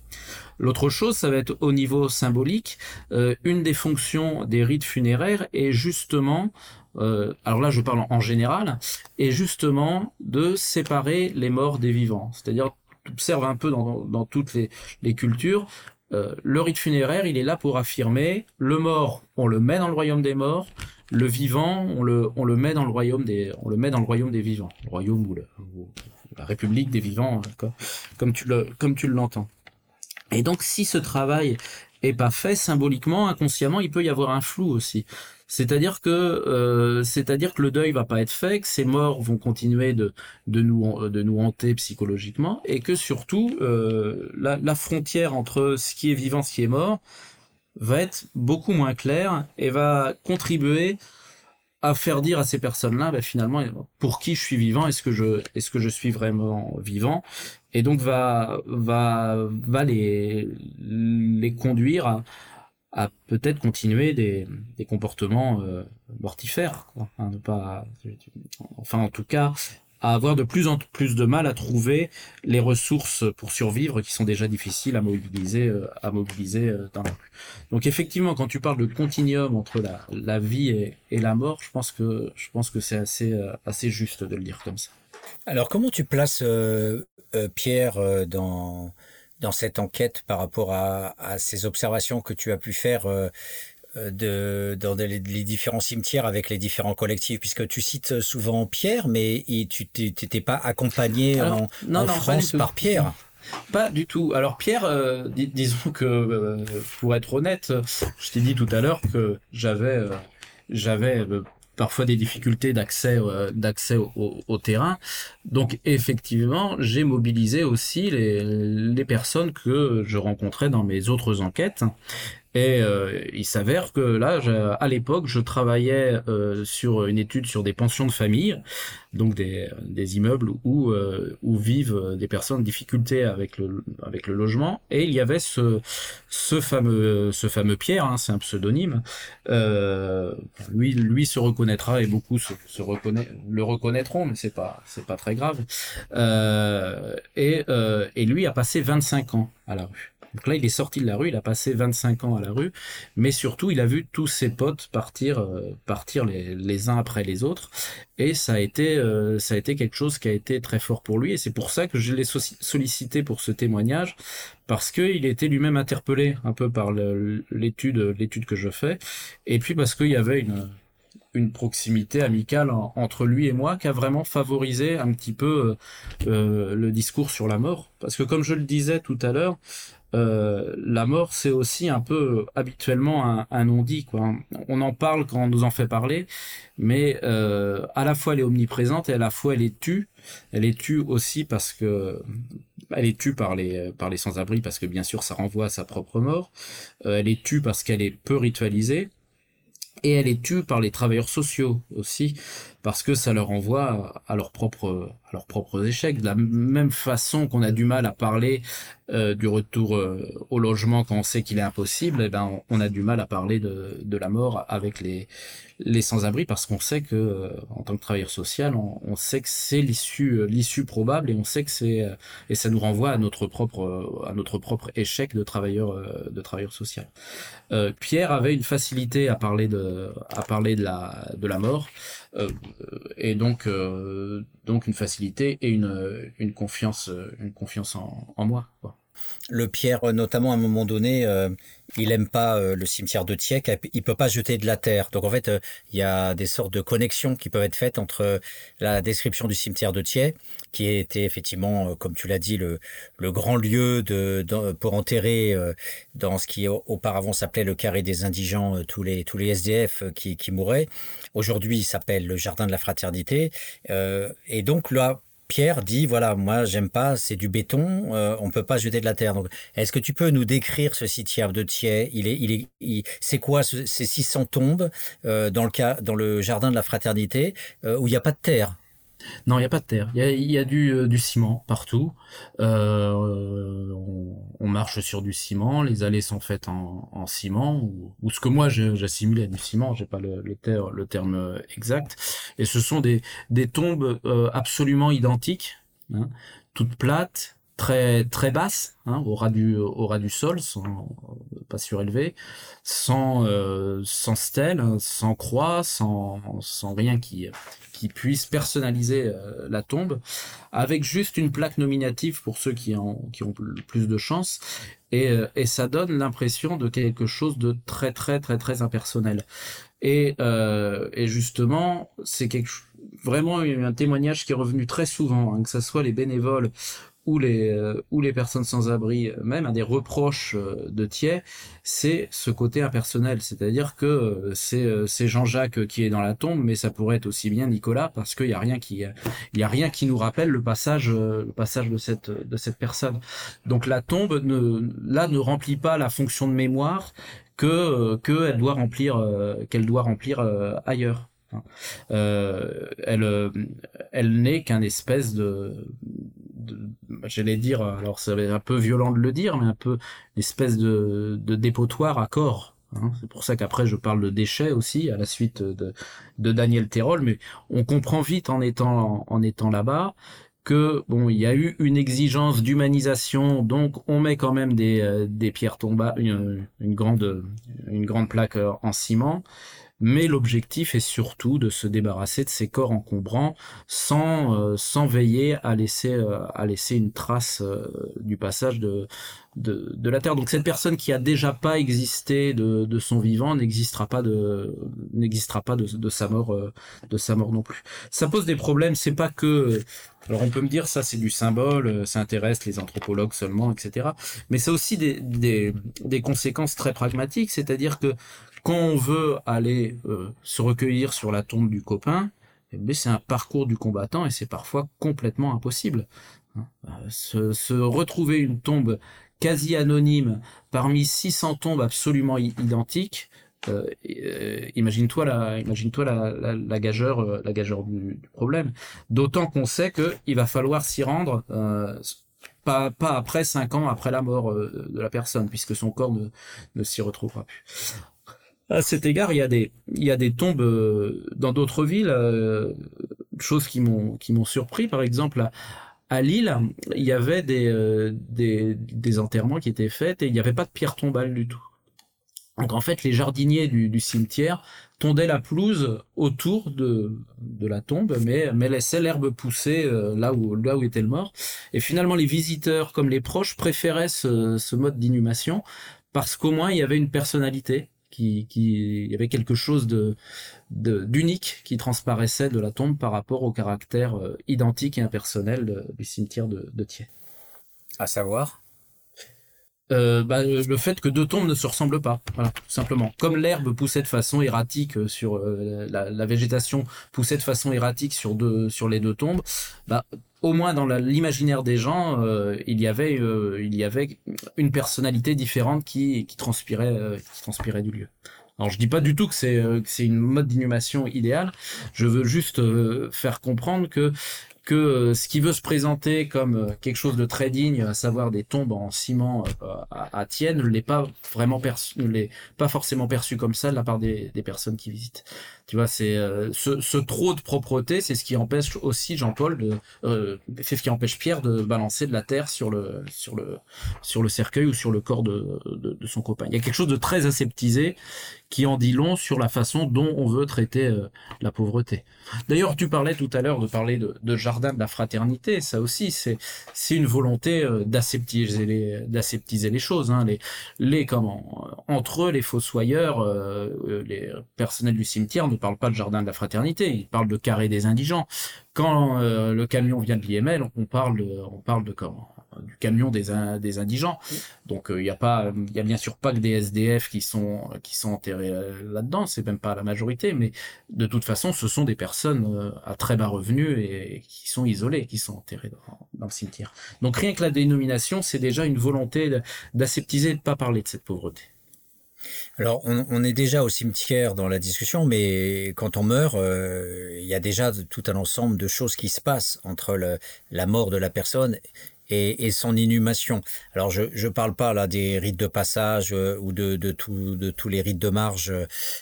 L'autre chose, ça va être au niveau symbolique. Euh, une des fonctions des rites funéraires est justement, euh, alors là je parle en général, est justement de séparer les morts des vivants. C'est-à-dire, tu observes un peu dans, toutes les cultures, le rite funéraire, il est là pour affirmer le mort, on le met dans le royaume des morts, le vivant, on le, met dans le royaume des, vivants, le royaume ou, la République des vivants, comme tu le, comme tu l'entends. Et donc, si ce travail est pas fait symboliquement, inconsciemment, il peut y avoir un flou aussi. C'est-à-dire que, euh, le deuil va pas être fait, que ces morts vont continuer de, de nous, de nous hanter psychologiquement, et que surtout, euh, la, la frontière entre ce qui est vivant, ce qui est mort, va être beaucoup moins clair et va contribuer à faire dire à ces personnes-là, bah, finalement, pour qui je suis vivant, est-ce que je, est-ce que je suis vraiment vivant, et donc va, va, va les, les conduire à, à peut-être continuer des, des comportements euh, mortifères, quoi. Pas, enfin en tout cas à avoir de plus en plus de mal à trouver les ressources pour survivre qui sont déjà difficiles à mobiliser euh, à mobiliser euh, dans. Donc effectivement quand tu parles de continuum entre la, la vie et, et, la mort, je pense que je pense que c'est assez euh, assez juste de le dire comme ça. Alors comment tu places Pierre dans dans cette enquête par rapport à, à, ces observations que tu as pu faire de, dans les, différents cimetières avec les différents collectifs, puisque tu cites souvent Pierre, mais tu t'étais pas accompagné en, non, France par Pierre. Pas du tout. Alors Pierre, euh, disons que euh, pour être honnête, je t'ai dit tout à l'heure que j'avais j'avais parfois des difficultés d'accès d'accès au, terrain. Donc effectivement, j'ai mobilisé aussi les, les personnes que je rencontrais dans mes autres enquêtes et euh, il s'avère que là, à l'époque, je travaillais euh, sur une étude sur des pensions de famille, donc des, des immeubles où, euh, où vivent des personnes en difficulté avec le, avec le logement. Et il y avait ce, ce fameux, ce fameux Pierre, hein, c'est un pseudonyme. lui, lui se reconnaîtra et beaucoup se, se le reconnaîtront, mais c'est pas, pas très grave. et, et lui a passé 25 ans à la rue. Donc là, il est sorti de la rue, il a passé 25 ans à la rue, mais surtout, il a vu tous ses potes partir, euh, partir les, uns après les autres, et ça a été, euh, ça a été quelque chose qui a été très fort pour lui, et c'est pour ça que je l'ai sollicité pour ce témoignage, parce qu'il était lui-même interpellé un peu par l'étude, l'étude que je fais, et puis parce qu'il y avait une proximité amicale entre lui et moi qui a vraiment favorisé un petit peu euh, le discours sur la mort. Parce que comme je le disais tout à l'heure, euh, la mort c'est aussi un peu habituellement un, non-dit. On en parle quand on nous en fait parler, mais à la fois elle est omniprésente et à la fois elle est tue. Elle est tue aussi parce que elle est tue par les par les sans-abri parce que bien sûr ça renvoie à sa propre mort. elle est tue parce qu'elle est peu ritualisée et elle est tue par les travailleurs sociaux aussi parce que ça leur envoie à leurs propres à leurs propres échecs. De la même façon qu'on a du mal à parler euh, du retour euh, au logement quand on sait qu'il est impossible eh ben on, a du mal à parler de, de la mort avec les les sans-abri parce qu'on sait que euh, en tant que travailleur social on, on sait que c'est l'issue l'issue probable et on sait que c'est et ça nous renvoie à notre propre à notre propre échec de travailleur de travailleur social. Pierre avait une facilité à parler de à parler de la de la mort. euh, et donc euh, donc une facilité et une une confiance une confiance en, en moi. Quoi. Le Pierre, notamment à un moment donné, euh, il aime pas euh, le cimetière de Thiers, il peut pas jeter de la terre. Donc en fait, euh, il y a des sortes de connexions qui peuvent être faites entre la description du cimetière de Thiers, qui était effectivement, comme tu l'as dit, le, grand lieu pour enterrer dans ce qui auparavant s'appelait le carré des indigents tous les tous les SDF qui, qui mouraient. Aujourd'hui, il s'appelle le jardin de la fraternité. et donc là, Pierre dit voilà, moi j'aime pas, c'est du béton, euh, on peut pas jeter de la terre. Donc, est-ce que tu peux nous décrire ce cimetière de Thiers? Il est, il est, c'est quoi ces 600 tombes euh, dans le cas, dans le jardin de la fraternité euh, où il n'y a pas de terre? Non, il n'y a pas de terre. Il y a, du, euh, du, ciment partout. Euh, on, marche sur du ciment. Les allées sont faites en, en ciment ou, ce que moi j'assimile à du ciment. J'ai pas le, le, terme exact. Et ce sont des, tombes euh, absolument identiques, hein, toutes plates, très très basses, hein, au ras du au ras du sol, sans pas surélevé, sans sans stèle, sans croix, sans sans rien qui qui puisse personnaliser euh, la tombe, avec juste une plaque nominative pour ceux qui, ont qui ont le plus de chance, et, euh, et ça donne l'impression de quelque chose de très très très très impersonnel. Et, euh, et justement, c'est quelque vraiment un témoignage qui est revenu très souvent, hein, que ce soit les bénévoles ou les euh, ou les personnes sans abri euh, même à des reproches euh, de Thiers, c'est ce côté impersonnel, c'est-à-dire que c'est c'est Jean-Jacques qui est dans la tombe, mais ça pourrait être aussi bien Nicolas parce qu'il y a rien qui il y a rien qui nous rappelle le passage le passage de cette de cette personne. Donc la tombe ne là ne remplit pas la fonction de mémoire que que elle doit remplir qu'elle doit remplir ailleurs. Euh, elle, elle n'est qu'un espèce de, j'allais dire, alors c'est un peu violent de le dire, mais un peu une espèce de, de dépotoir à corps. Hein. C'est pour ça qu'après je parle de déchets aussi à la suite de, de Daniel Terrol, mais on comprend vite en étant là-bas que bon, il y a eu une exigence d'humanisation, donc on met quand même des, euh, pierres tombales, une, grande plaque euh, en ciment, mais l'objectif est surtout de se débarrasser de ces corps encombrants sans euh, veiller à laisser euh, à laisser une trace euh, du passage de, de, la terre. Donc cette personne qui a déjà pas existé de, son vivant n'existera pas de n'existera pas de, sa mort de sa mort non plus. Ça pose des problèmes. C'est pas que alors on peut me dire ça c'est du symbole, ça intéresse les anthropologues seulement, etc. Mais c'est aussi des, des conséquences très pragmatiques, c'est-à-dire que quand on veut aller euh, se recueillir sur la tombe du copain, eh c'est un parcours du combattant et c'est parfois complètement impossible. Hein. Euh, se, retrouver une tombe quasi anonyme parmi 600 tombes absolument identiques, euh, imagine-toi la, imagine-toi la, la, gageure, la gageure du, problème. D'autant qu'on sait qu'il va falloir s'y rendre. pas, pas après cinq ans après la mort de la personne, puisque son corps ne s'y retrouvera plus. À cet égard, il y a des, tombes euh, dans d'autres villes, euh, choses qui m'ont, qui m'ont surpris. Par exemple, à Lille, il y avait des, euh, des, des enterrements qui étaient faits et il n'y avait pas de pierre tombale du tout. Donc en fait, les jardiniers du, cimetière tondaient la pelouse autour de, la tombe, mais, mais laissaient l'herbe pousser euh, là, où, là où était le mort. Et finalement, les visiteurs comme les proches préféraient ce mode d'inhumation parce qu'au moins il y avait une personnalité, qui, y avait quelque chose de d'unique qui transparaissait de la tombe par rapport au caractère euh, identique et impersonnel du cimetière de, de Thiers. À savoir? Euh, bah, le fait que deux tombes ne se ressemblent pas, voilà, tout simplement. Comme l'herbe poussait de façon erratique euh, sur euh, la, la végétation poussait de façon erratique sur deux sur les deux tombes, bah au moins dans l'imaginaire des gens, euh, il y avait euh, il y avait une personnalité différente qui qui transpirait euh, qui transpirait du lieu. Alors je dis pas du tout que c'est euh, c'est une mode d'inhumation idéale. Je veux juste euh, faire comprendre que que euh, ce qui veut se présenter comme euh, quelque chose de très digne, à savoir des tombes en ciment euh, à, à Thiers, ne l'est pas vraiment perçu, ne l'est pas forcément perçu comme ça de la part des personnes qui visitent. Tu vois, c'est euh, ce, trop de propreté, c'est ce qui empêche aussi Jean-Paul de, euh, c'est ce qui empêche Pierre de balancer de la terre sur le sur le sur le cercueil ou sur le corps de, de, son copain. Il y a quelque chose de très aseptisé qui en dit long sur la façon dont on veut traiter euh, la pauvreté. D'ailleurs, tu parlais tout à l'heure de parler de, jardin de la fraternité. Ça aussi, c'est c'est une volonté d'aseptiser les d'aseptiser les choses. Hein. Les les comment entre eux, les fossoyeurs, les personnels du cimetière ne parlent pas de jardin de la fraternité. Ils parlent de carré des indigents. Quand euh, le camion vient de l'IML, on parle on parle de du camion des, in- des indigents. Donc il y a pas, il y a bien sûr pas que des SDF qui sont qui sont enterrés euh, là-dedans. C'est même pas la majorité, mais de toute façon, ce sont des personnes euh, à très bas revenus et, qui sont isolées, qui sont enterrées dans, dans le cimetière. Donc rien que la dénomination, c'est déjà une volonté d'aseptiser de pas parler de cette pauvreté. Alors, on, est déjà au cimetière dans la discussion, mais quand on meurt, euh, il y a déjà tout un ensemble de choses qui se passent entre la mort de la personne et, son inhumation. Alors, je je parle pas là des rites de passage euh, ou de, tous les rites de marge.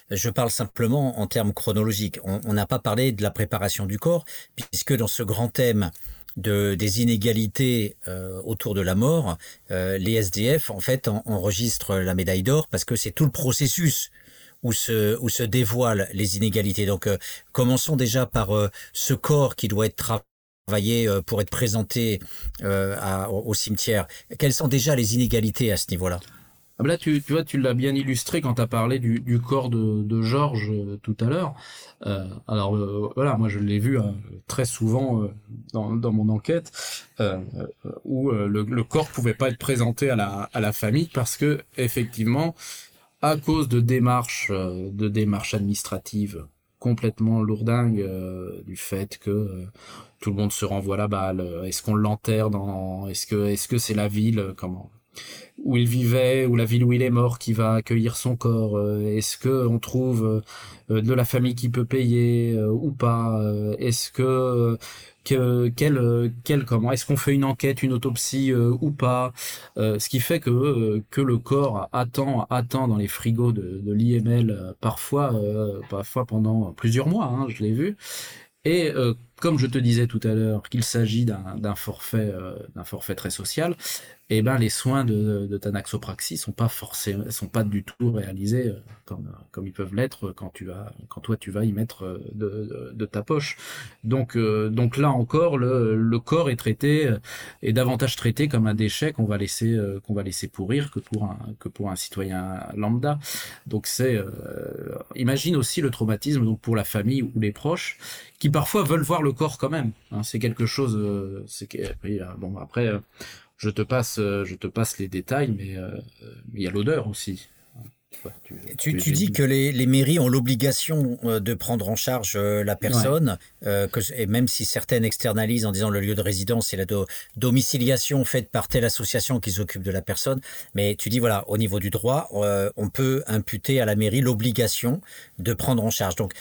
Je parle simplement en termes chronologiques. On on n'a pas parlé de la préparation du corps, puisque dans ce grand thème de, des inégalités euh, autour de la mort, euh, les SDF en fait en- enregistrent la médaille d'or parce que c'est tout le processus où se, où se dévoilent les inégalités. Donc euh, commençons déjà par euh, ce corps qui doit être travaillé euh, pour être présenté euh, à- au, au cimetière. Quelles sont déjà les inégalités à ce niveau-là? Ah là, tu, vois, tu l'as bien illustré quand tu as parlé du, corps de, Georges euh, tout à l'heure. Euh, alors euh, voilà, moi je l'ai vu euh, très souvent dans, mon enquête où le, le corps pouvait pas être présenté à la, famille parce que effectivement, à cause de démarches, de démarches administratives complètement lourdingues du fait que tout le monde se renvoie la balle. Est-ce qu'on l'enterre dans Est-ce que est-ce que c'est la ville Comment où il vivait ou la ville où il est mort qui va accueillir son corps Euh, Est-ce que on trouve euh, de la famille qui peut payer euh, ou pas Est-ce que que quel comment Est-ce qu'on fait une enquête, une autopsie ou pas Ce qui fait que le corps attend attend dans les frigos de, de l'IML parfois pendant plusieurs mois. Hein, je l'ai vu. Et comme je te disais tout à l'heure qu'il s'agit d'un forfait d'un forfait très social, eh ben les soins de, de tanaxopraxie sont pas forcément sont pas du tout réalisés euh, comme ils peuvent l'être quand tu vas quand toi tu vas y mettre euh, de, ta poche. Donc euh, donc là encore le, corps est traité est davantage traité comme un déchet qu'on va laisser qu'on va laisser pourrir que pour un que pour un citoyen lambda. Donc c'est imagine aussi le traumatisme donc pour la famille ou les proches qui parfois veulent voir le corps quand même. hein. c'est quelque chose c'est bon après je te passe euh, je te passe les détails mais euh, il y a l'odeur aussi. Tu, vois, tu- Tu, tu- tu dis que les, les mairies ont l'obligation euh, de prendre en charge la personne, euh, que, et même si certaines externalisent en disant le lieu de résidence et la do- domiciliation faite par telle association qui s'occupe de la personne, mais tu dis voilà, au niveau du droit, euh, on peut imputer à la mairie l'obligation de prendre en charge. Donc,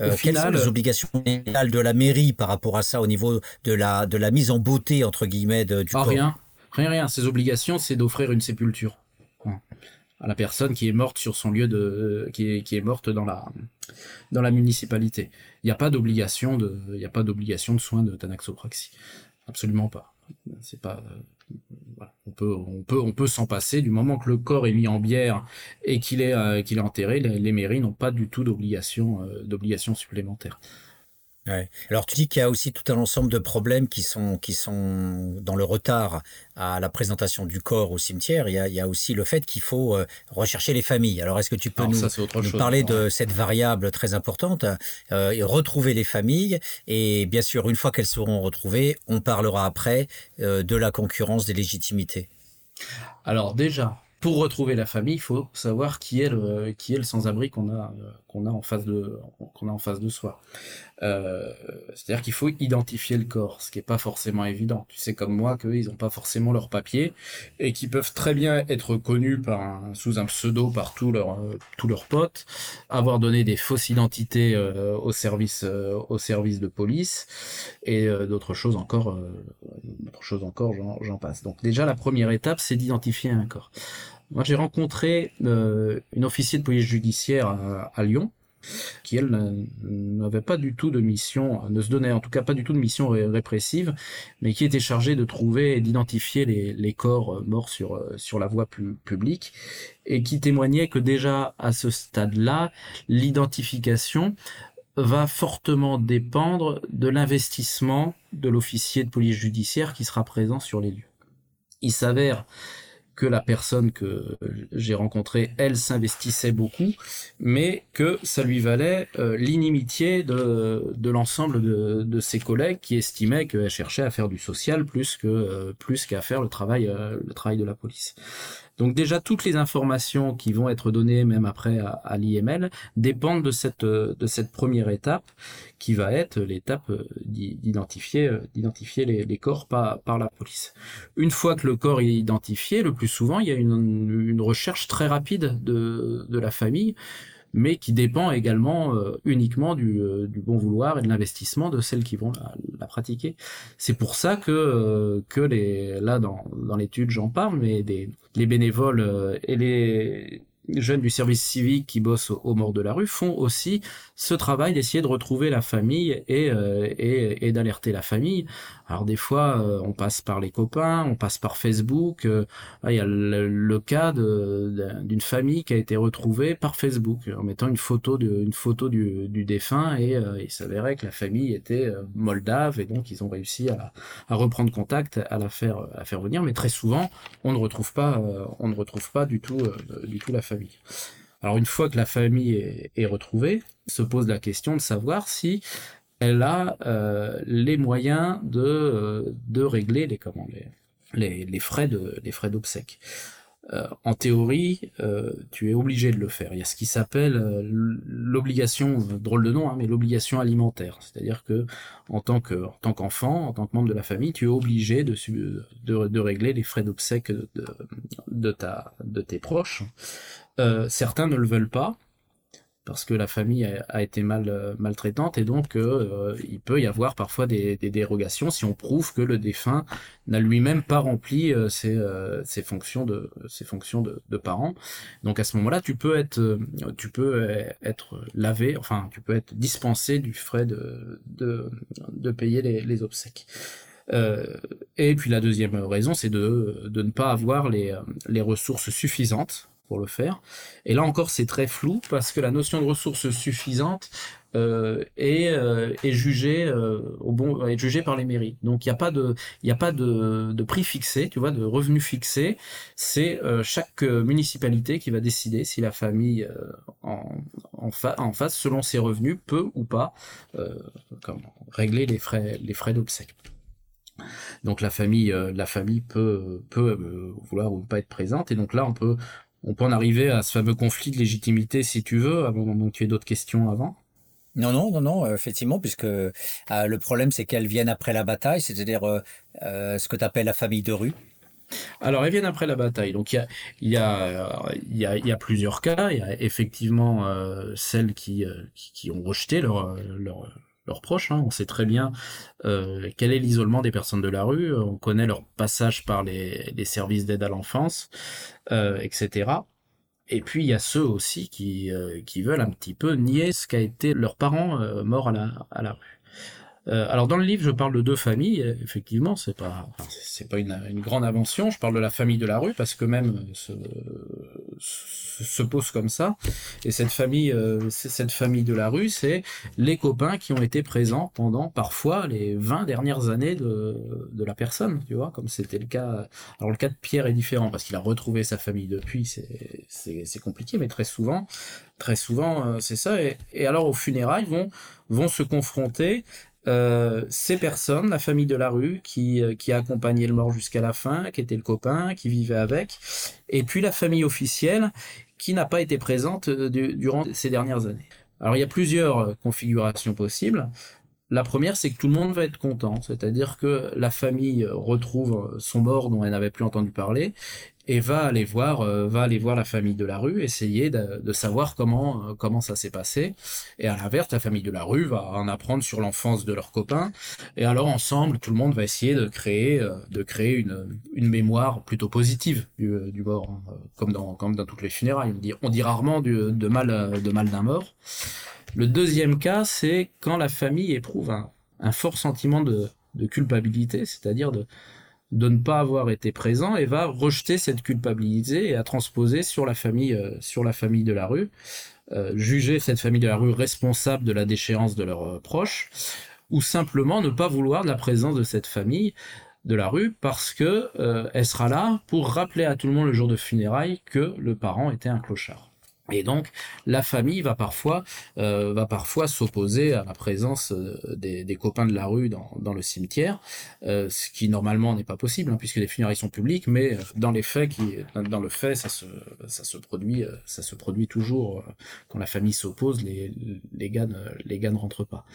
euh, quelles sont les obligations légales de la mairie par rapport à ça au niveau de la, de la mise en beauté, entre guillemets, de- du corps? rien, rien, rien. Ses obligations, c'est d'offrir une sépulture à la personne qui est morte sur son lieu de, qui est, morte dans la, municipalité. Il n'y a pas d'obligation de, il de soins de tanaxopraxie. absolument pas. C'est pas on peut, on peut, on peut s'en passer du moment que le corps est mis en bière et qu'il est, euh, qu'il est enterré. Les, mairies n'ont pas du tout d'obligation, euh, d'obligation supplémentaire. Alors tu dis qu'il y a aussi tout un ensemble de problèmes qui sont, qui sont dans le retard à la présentation du corps au cimetière. Il y a, aussi le fait qu'il faut euh, rechercher les familles. Alors est-ce que tu peux nous, parler de cette variable très importante euh, et retrouver les familles? Et bien sûr, une fois qu'elles seront retrouvées, on parlera après euh, de la concurrence des légitimités. Alors déjà, pour retrouver la famille, il faut savoir qui est le, qui est le sans-abri qu'on a, qu'on a en face de, qu'on a en face de soi. Euh, c'est-à-dire qu'il faut identifier le corps, ce qui est pas forcément évident. Tu sais comme moi qu'ils n'ont pas forcément leur papier et qui peuvent très bien être connus par sous un pseudo par tous leurs, tous leurs potes, avoir donné des fausses identités euh, au service, euh, au service de police et d'autres choses encore, d'autres choses encore, j'en passe. Donc déjà la première étape, c'est d'identifier un corps. Moi, j'ai rencontré euh, une officier de police judiciaire à, Lyon, qui elle n'avait pas du tout de mission, ne se donnait en tout cas pas du tout de mission répressive, mais qui était chargée de trouver et d'identifier les, corps morts sur, euh, sur la voie publique, et qui témoignait que déjà à ce stade-là, l'identification va fortement dépendre de l'investissement de l'officier de police judiciaire qui sera présent sur les lieux. Il s'avère que la personne que j'ai rencontrée, elle s'investissait beaucoup, mais que ça lui valait euh, l'inimitié de, l'ensemble de, de, ses collègues qui estimaient qu'elle cherchait à faire du social plus que euh, plus qu'à faire le travail euh, le travail de la police. Donc déjà toutes les informations qui vont être données même après à, l'IML dépendent de cette première étape qui va être l'étape d'identifier d'identifier les, corps par, la police. Une fois que le corps est identifié, le plus souvent il y a une, recherche très rapide de, de la famille mais qui dépend également euh, uniquement du, euh, du, bon vouloir et de l'investissement de celles qui vont la, la pratiquer. C'est pour ça que euh, que les là dans dans l'étude j'en parle, mais des les bénévoles et les jeunes du service civique qui bossent aux morts de la rue font aussi ce travail d'essayer de retrouver la famille et, euh, et, et d'alerter la famille. Alors des fois, euh, on passe par les copains, on passe par Facebook. Euh, il y a le, cas d'une famille qui a été retrouvée par Facebook en mettant une photo, de, une photo du, du défunt et il s'avérait que la famille était moldave et donc ils ont réussi à, à reprendre contact, à la faire, à faire venir. Mais très souvent, on ne retrouve pas, on ne retrouve pas du tout, du tout la famille. Alors une fois que la famille est, retrouvée, se pose la question de savoir si elle a euh, les moyens de, euh, de régler les, comment, les, les, frais de les frais d'obsèques. Euh, en théorie, tu es obligé de le faire. Il y a ce qui s'appelle l'obligation, drôle de nom, hein, mais l'obligation alimentaire. C'est-à-dire que en tant que en tant qu'enfant, en tant que membre de la famille, tu es obligé de de, de régler les frais d'obsèques de, de, ta de tes proches. Euh, certains ne le veulent pas parce que la famille a, été euh, maltraitante et donc euh, il peut y avoir parfois des, dérogations si on prouve que le défunt n'a lui-même pas rempli ses, fonctions de parent. Donc à ce moment-là, tu peux être tu peux être lavé, enfin tu peux être dispensé du frais de de, payer les, obsèques. et puis la deuxième raison, c'est de, de ne pas avoir les ressources suffisantes pour le faire. Et là encore, c'est très flou parce que la notion de ressources suffisantes euh, est, euh, est jugée euh, au bon est jugée par les mairies. Donc il n'y a pas de a pas de, prix fixé, tu vois, de revenus fixés. C'est chaque municipalité qui va décider si la famille en en, face, selon ses revenus, peut ou pas régler les frais les frais d'obsèques. Donc la famille, la famille peut peut vouloir ou pas être présente, et donc là on peut on peut en arriver à ce fameux conflit de légitimité si tu veux, avant que tu aies d'autres questions avant. Non, non, non, non, effectivement, puisque euh, le problème c'est qu'elles viennent après la bataille, c'est-à-dire euh, euh, ce que tu appelles la famille de rue. Alors, elles viennent après la bataille. Donc, il y a, il y a, il y a, il y a plusieurs cas. Il y a effectivement celles qui, qui, ont rejeté leur, leur, proches. Hein. On sait très bien euh, quel est l'isolement des personnes de la rue. On connaît leur passage par les, services d'aide à l'enfance, euh, etc. Et puis il y a ceux aussi qui, euh, qui veulent un petit peu nier ce qu'a été leurs parents morts à la, rue. alors dans le livre, je parle de deux familles. Effectivement, c'est pas c'est une, une, grande invention. Je parle de la famille de la rue parce que même se, se pose comme ça. Et cette famille, c'est cette famille de la rue, c'est les copains qui ont été présents pendant parfois les 20 dernières années de, de la personne, tu vois, comme c'était le cas. Alors le cas de Pierre est différent parce qu'il a retrouvé sa famille depuis, c'est compliqué, mais très souvent, très souvent, euh, c'est ça. Et, et, alors aux funérailles vont vont se confronter euh, ces personnes, la famille de la rue, qui, euh, qui a accompagné le mort jusqu'à la fin, qui était le copain, qui vivait avec, et puis la famille officielle, qui n'a pas été présente euh, durant ces dernières années. Alors il y a plusieurs configurations possibles. La première, c'est que tout le monde va être content, c'est-à-dire que la famille retrouve son mort dont elle n'avait plus entendu parler et va aller voir, euh, va aller voir la famille de la rue, essayer de, savoir comment euh, comment ça s'est passé. Et à l'inverse, la famille de la rue va en apprendre sur l'enfance de leurs copains. Et alors ensemble, tout le monde va essayer de créer euh, de créer une, une mémoire plutôt positive du, mort, hein, comme dans comme dans toutes les funérailles. On dit on dit rarement de mal de mal d'un mort. Le deuxième cas, c'est quand la famille éprouve un, fort sentiment de, culpabilité, c'est-à-dire de, de ne pas avoir été présent et va rejeter cette culpabilité et à transposer sur la famille, euh, sur la famille de la rue, euh, juger cette famille de la rue responsable de la déchéance de leurs euh, proches, ou simplement ne pas vouloir la présence de cette famille de la rue parce que sera là pour rappeler à tout le monde le jour de funérailles que le parent était un clochard. Et donc, la famille va parfois, euh, va parfois s'opposer à la présence euh, des, des, copains de la rue dans, dans le cimetière, euh, ce qui normalement n'est pas possible, hein, puisque les funérailles sont publiques, mais euh, dans les faits, qui, dans le fait, ça se, ça se produit, euh, ça se produit toujours quand la famille s'oppose, les, les gars, ne, les gars ne rentrent pas.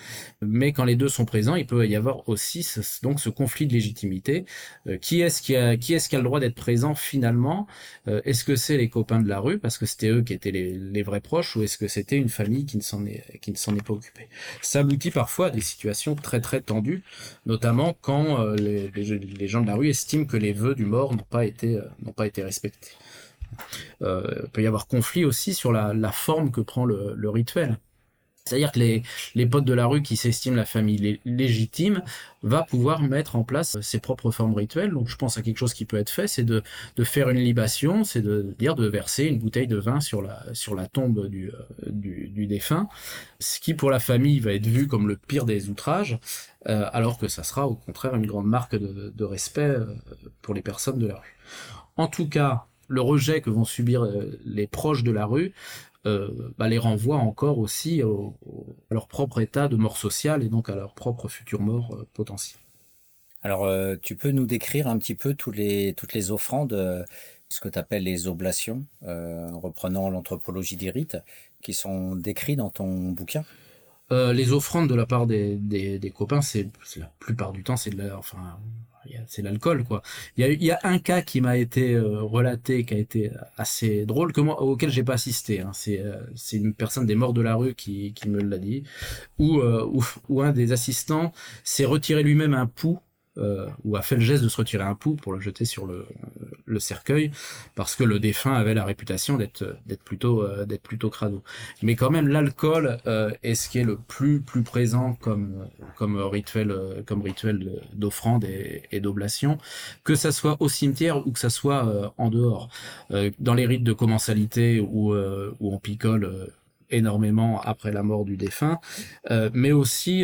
Mais quand les deux sont présents, il peut y avoir aussi ce, donc ce conflit de légitimité. qui est-ce qui a, qui est-ce qui a le droit d'être présent finalement? Est-ce que c'est les copains de la rue, parce que c'était eux qui étaient les les, vrais proches ou est-ce que c'était une famille qui ne s'en est qui ne s'en est pas occupée? Ça aboutit parfois à des situations très très tendues, notamment quand euh, les, gens de la rue estiment que les vœux du mort n'ont pas été euh, n'ont pas été respectés. Euh, il peut y avoir conflit aussi sur la, forme que prend le rituel. C'est-à-dire que les, les potes de la rue qui s'estiment la famille légitime va pouvoir mettre en place ses propres formes rituelles. Donc je pense à quelque chose qui peut être fait, c'est de, de faire une libation, c'est de dire de verser une bouteille de vin sur la, sur la tombe du, euh, du, défunt, ce qui pour la famille va être vu comme le pire des outrages, euh, alors que ça sera au contraire une grande marque de, de respect euh, pour les personnes de la rue. En tout cas, le rejet que vont subir les proches de la rue euh, bah, les renvoie encore aussi à leur propre état de mort sociale et donc à leur propre future mort euh, potentielle. Alors, euh, tu peux nous décrire un petit peu tous les, toutes les offrandes, ce que tu appelles les oblations, en reprenant l'anthropologie des rites, qui sont décrits dans ton bouquin? Les offrandes de la part des, des, des copains, c'est la plupart du temps, c'est de la, enfin, c'est l'alcool quoi. Il y a, y a un cas qui m'a été euh, relaté, qui a été assez drôle, auquel j'ai pas assisté. Hein. C'est euh, une personne des morts de la rue qui, qui me l'a dit, où, euh, où un des assistants s'est retiré lui-même un pouls euh, ou a fait le geste de se retirer un pouls pour le jeter sur le, le cercueil parce que le défunt avait la réputation d'être plutôt euh, d'être plutôt crado. Mais quand même l'alcool euh, est ce qui est le plus plus présent comme comme rituel euh, comme rituel d'offrande et, d'oblation que ça soit au cimetière ou que ça soit euh, en dehors. dans les rites de commensalité où où on picole énormément après la mort du défunt, mais aussi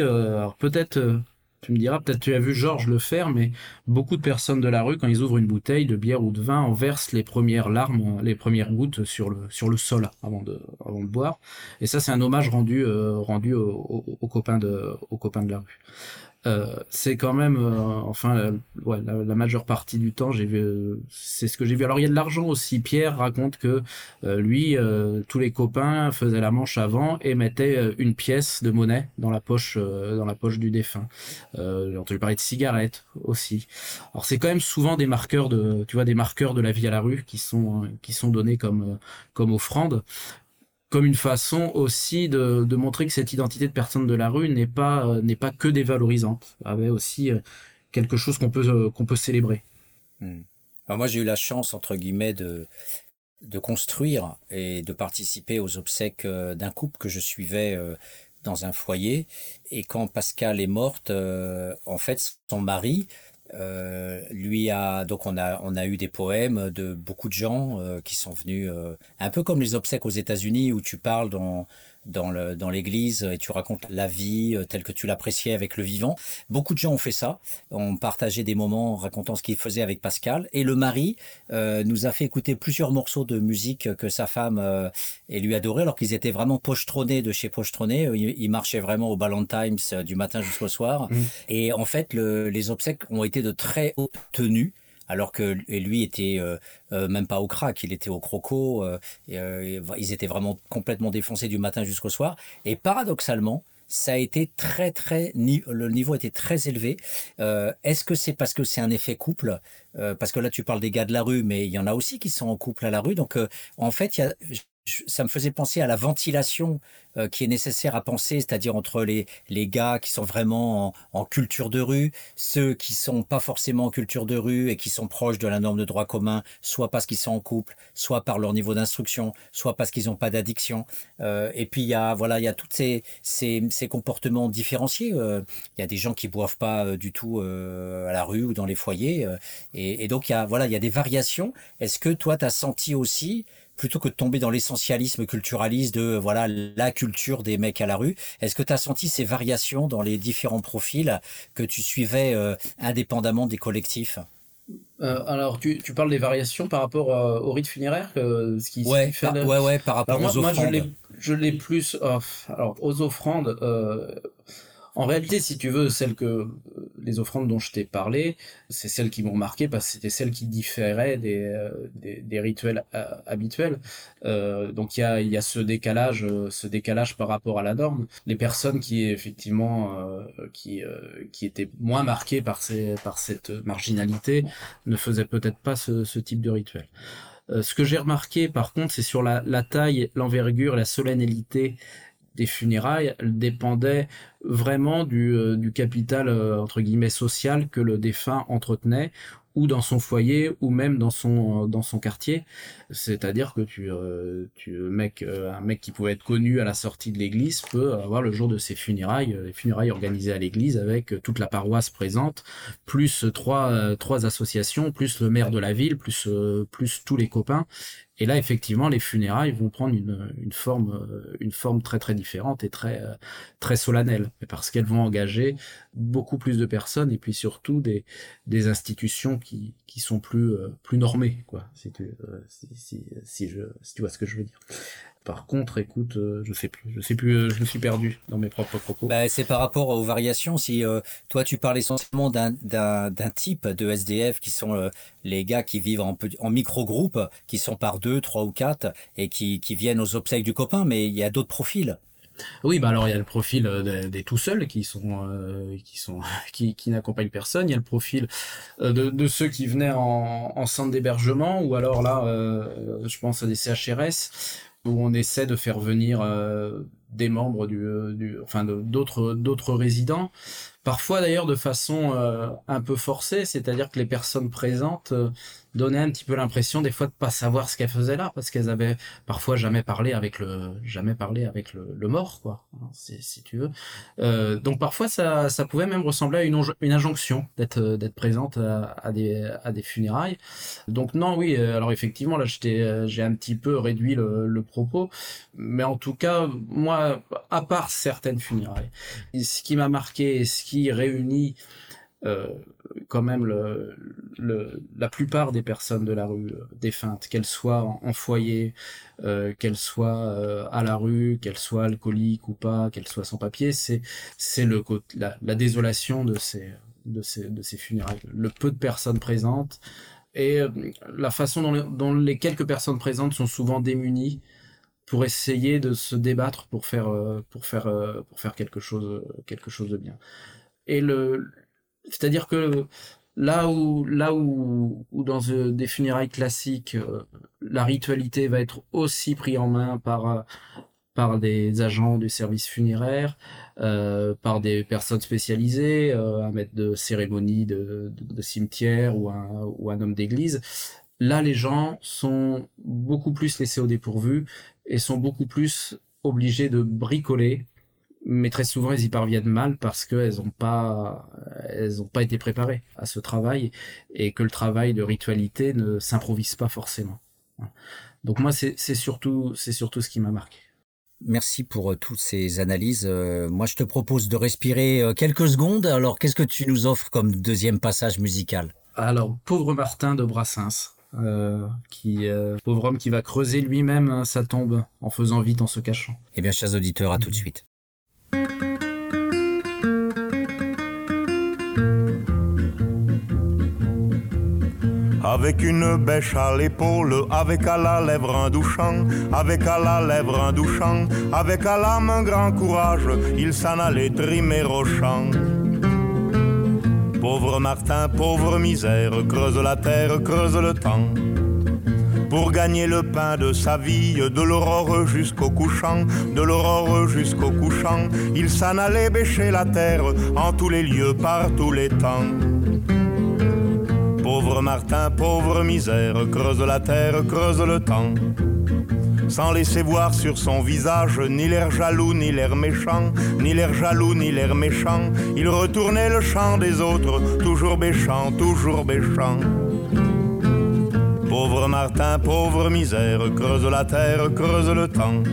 peut-être tu me diras, peut-être tu as vu Georges le faire, mais beaucoup de personnes de la rue, quand ils ouvrent une bouteille de bière ou de vin, en versent les premières larmes, les premières gouttes sur le, sol avant de, boire. Et ça, c'est un hommage rendu, euh, rendu aux copains de la rue. Euh, c'est quand même, euh, enfin, ouais, la, majeure partie du temps, j'ai vu, c'est ce que j'ai vu. Alors il y a de l'argent aussi. Pierre raconte que lui, tous les copains faisaient la manche avant et mettaient une pièce de monnaie dans la poche, dans la poche du défunt. Euh, j'ai entendu parler de cigarettes aussi. Alors c'est quand même souvent des marqueurs de, tu vois, des marqueurs de la vie à la rue qui sont qui sont donnés comme comme offrande comme une façon aussi de, de, montrer que cette identité de personne de la rue n'est pas euh, n'est pas que dévalorisante, avait aussi euh, quelque chose qu'on peut euh, qu'on peut célébrer. Hmm. Moi j'ai eu la chance entre guillemets de de construire et de participer aux obsèques d'un couple que je suivais dans un foyer. Et quand Pascal est morte, en fait, son mari euh, lui a donc on a on a eu des poèmes de beaucoup de gens euh, qui sont venus euh, un peu comme les obsèques aux États-Unis où tu parles dans dans le dans l'église et tu racontes la vie euh, telle que tu l'appréciais avec le vivant. Beaucoup de gens ont fait ça, ont partagé des moments en racontant ce qu'ils faisaient avec Pascal. Et le mari euh, nous a fait écouter plusieurs morceaux de musique que sa femme euh, et lui adorait alors qu'ils étaient vraiment pochetronnés de chez pochetronnés, ils, marchaient vraiment au Ballon Times du matin jusqu'au soir. Mmh. et en fait le, les obsèques ont été de très haute tenue alors que lui était euh, euh, même pas au crack, il était au croco, euh, ils étaient vraiment complètement défoncés du matin jusqu'au soir. Et paradoxalement, ça a été très très le niveau était très élevé. Est-ce que c'est parce que c'est un effet couple? Parce que là tu parles des gars de la rue, mais il y en a aussi qui sont en couple à la rue. Donc en fait, il y a, ça me faisait penser à la ventilation euh, qui est nécessaire à penser, c'est-à-dire entre les, les gars qui sont vraiment en, culture de rue, ceux qui sont pas forcément en culture de rue et qui sont proches de la norme de droit commun, soit parce qu'ils sont en couple, soit par leur niveau d'instruction, soit parce qu'ils n'ont pas d'addiction. Euh, et puis il y a voilà il y a tous ces, ces, ces, comportements différenciés. Euh, il y a des gens qui boivent pas du tout à la rue ou dans les foyers. Et, et, donc il y a voilà il y a des variations. Est-ce que toi tu as senti aussi plutôt que de tomber dans l'essentialisme culturaliste de voilà la culture des mecs à la rue, est-ce que tu as senti ces variations dans les différents profils que tu suivais euh, indépendamment des collectifs? Euh, alors, tu, tu, parles des variations par rapport euh, au rite funéraire, ce qui, ouais, fait par, ouais, ouais, par rapport aux offrandes. Moi, je l'ai plus. alors, aux offrandes, en réalité, si tu veux, celles que les offrandes dont je t'ai parlé, c'est celles qui m'ont marqué parce que c'était celles qui différaient des, euh, des, rituels euh, habituels. Euh, donc il y a, y a ce décalage, ce décalage par rapport à la norme. Les personnes qui effectivement qui qui étaient moins marquées par ces par cette marginalité ne faisaient peut-être pas ce, ce type de rituel. ce que j'ai remarqué par contre, c'est sur la, la taille, l'envergure, la solennalité funérailles dépendait vraiment du, euh, capital euh, entre guillemets social que le défunt entretenait ou dans son foyer ou même dans son euh, dans son quartier. C'est-à-dire que tu tu un mec qui pouvait être connu à la sortie de l'église peut avoir le jour de ses funérailles les funérailles organisées à l'église avec toute la paroisse présente plus trois trois associations plus le maire de la ville plus plus tous les copains et là, effectivement, les funérailles vont prendre une, forme, euh, une forme très très différente et très euh, très solennelle, parce qu'elles vont engager beaucoup plus de personnes et puis surtout des, des institutions qui, qui sont plus euh, plus normées, quoi. Si tu vois ce que je veux dire. Par contre, écoute, euh, je sais plus, je sais plus, euh, je me suis perdu dans mes propres propos. Bah, c'est par rapport aux variations. Si euh, toi tu parles essentiellement d'un type de SDF qui sont les gars qui vivent en, en micro-groupe, qui sont par deux, trois ou quatre et qui, qui viennent aux obsèques du copain, mais il y a d'autres profils. Oui, bah alors il y a le profil des, tout seuls qui sont qui sont qui, qui n'accompagnent personne. Il y a le profil de, de ceux qui venaient en, en centre d'hébergement ou alors là, je pense à des CHRS où on essaie de faire venir euh, des membres du, euh, enfin d'autres d'autres résidents. Parfois d'ailleurs de façon euh, un peu forcée c'est-à-dire que les personnes présentes donnait un petit peu l'impression des fois de pas savoir ce qu'elles faisaient là parce qu'elles avaient parfois jamais parlé avec le jamais parlé avec le, le mort quoi si, si tu veux. Euh, donc parfois ça, ça pouvait même ressembler à une, une injonction d'être d'être présente à, à, des à des funérailles. Donc non oui euh, alors effectivement là j'étais euh, j'ai un petit peu réduit le, le propos mais en tout cas moi à part certaines funérailles ce qui m'a marqué ce qui réunit euh, quand même le, le, la plupart des personnes de la rue euh, défuntes, qu'elles soient en, foyer, euh, qu'elles soient euh, à la rue, qu'elles soient alcooliques ou pas, qu'elles soient sans papier, c'est c'est le la, la désolation de ces de ces de ces funérailles, le peu de personnes présentes et la façon dont les, dont les quelques personnes présentes sont souvent démunies pour essayer de se débattre pour faire pour faire pour faire quelque chose quelque chose de bien. Et le c'est-à-dire que là où, là où, dans euh, des funérailles classiques, euh, la ritualité va être aussi prise en main par, euh, par des agents du service funéraire, par des personnes spécialisées, un maître de cérémonie de, de, cimetière ou un, ou un homme d'église. Là, les gens sont beaucoup plus laissés au dépourvu et sont beaucoup plus obligés de bricoler mais très souvent elles y parviennent mal parce qu'elles n'ont pas, elles ont pas été préparées à ce travail et que le travail de ritualité ne s'improvise pas forcément. Donc moi, c'est surtout, c'est surtout ce qui m'a marqué. Merci pour euh, toutes ces analyses. Euh, moi, je te propose de respirer euh, quelques secondes. Alors, qu'est-ce que tu nous offres comme deuxième passage musical? Alors, Pauvre Martin de Brassens, qui pauvre homme qui va creuser lui-même hein, sa tombe en faisant vite, en se cachant. Eh bien, chers auditeurs, à tout de suite. Avec une bêche à l'épaule, avec à la lèvre un douchant, avec à la lèvre un douchant, avec à l'âme un grand courage, il s'en allait trimer au champ. Pauvre Martin, pauvre misère, creuse la terre, creuse le temps. Pour gagner le pain de sa vie, de l'aurore jusqu'au couchant, de l'aurore jusqu'au couchant, il s'en allait bêcher la terre en tous les lieux, par tous les temps. Pauvre Martin, pauvre misère, creuse la terre, creuse le temps. Sans laisser voir sur son visage ni l'air jaloux, ni l'air méchant, ni l'air jaloux, ni l'air méchant, il retournait le chant des autres, toujours béchant, toujours béchant. Pauvre Martin, pauvre misère, creuse la terre, creuse le temps.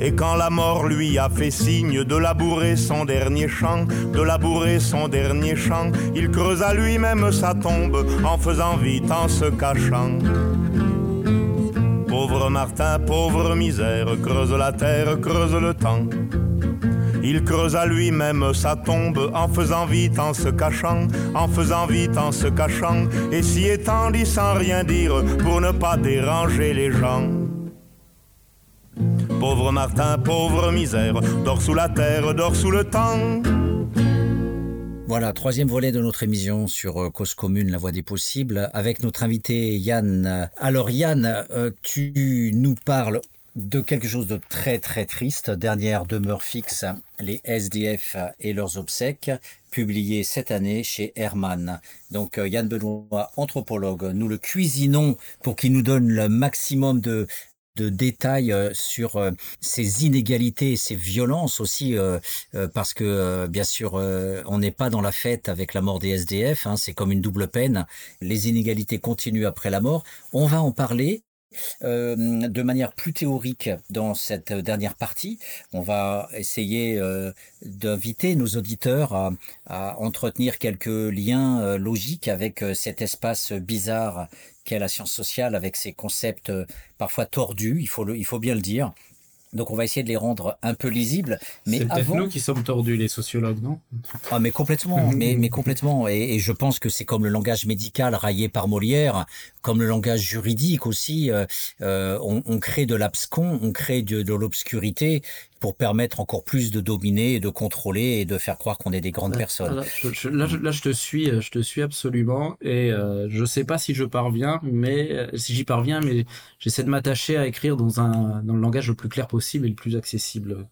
Et quand la mort lui a fait signe de labourer son dernier champ, de labourer son dernier champ, il creusa lui-même sa tombe en faisant vite, en se cachant. Pauvre Martin, pauvre misère, creuse la terre, creuse le temps. Il creusa lui-même sa tombe en faisant vite, en se cachant, en faisant vite, en se cachant, et s'y étendit sans rien dire pour ne pas déranger les gens. Pauvre Martin, pauvre misère, dors sous la terre, dors sous le temps. Voilà, troisième volet de notre émission sur euh, Cause Commune, la voie des possibles, avec notre invité Yann. Alors Yann, euh, tu nous parles de quelque chose de très très triste, dernière demeure fixe, les SDF et leurs obsèques, publié cette année chez Hermann. Donc euh, Yann Benoît, anthropologue, nous le cuisinons pour qu'il nous donne le maximum de, de détails euh, sur euh, ces inégalités et ces violences aussi, euh, parce que bien sûr, on n'est pas dans la fête avec la mort des SDF, hein, c'est comme une double peine. Les inégalités continuent après la mort. On va en parler. de manière plus théorique dans cette dernière partie. On va essayer d'inviter nos auditeurs à, à, entretenir quelques liens logiques avec cet espace bizarre qu'est la science sociale avec ses concepts euh, parfois tordus, il faut, le, il faut bien le dire. Donc on va essayer de les rendre un peu lisibles. Mais c'est avant... nous qui sommes tordus, les sociologues, non? Ah mais complètement, mais, mais complètement. Et, je pense que c'est comme le langage médical raillé par Molière, comme le langage juridique aussi. Euh, euh, on, crée de l'abscon, on crée de, de l'obscurité pour permettre encore plus de dominer et de contrôler et de faire croire qu'on est des grandes personnes. Là je, te suis, je te suis absolument et euh, je sais pas si je parviens, mais euh, si j'y parviens, mais j'essaie de m'attacher à écrire dans un dans le langage le plus clair possible et le plus accessible.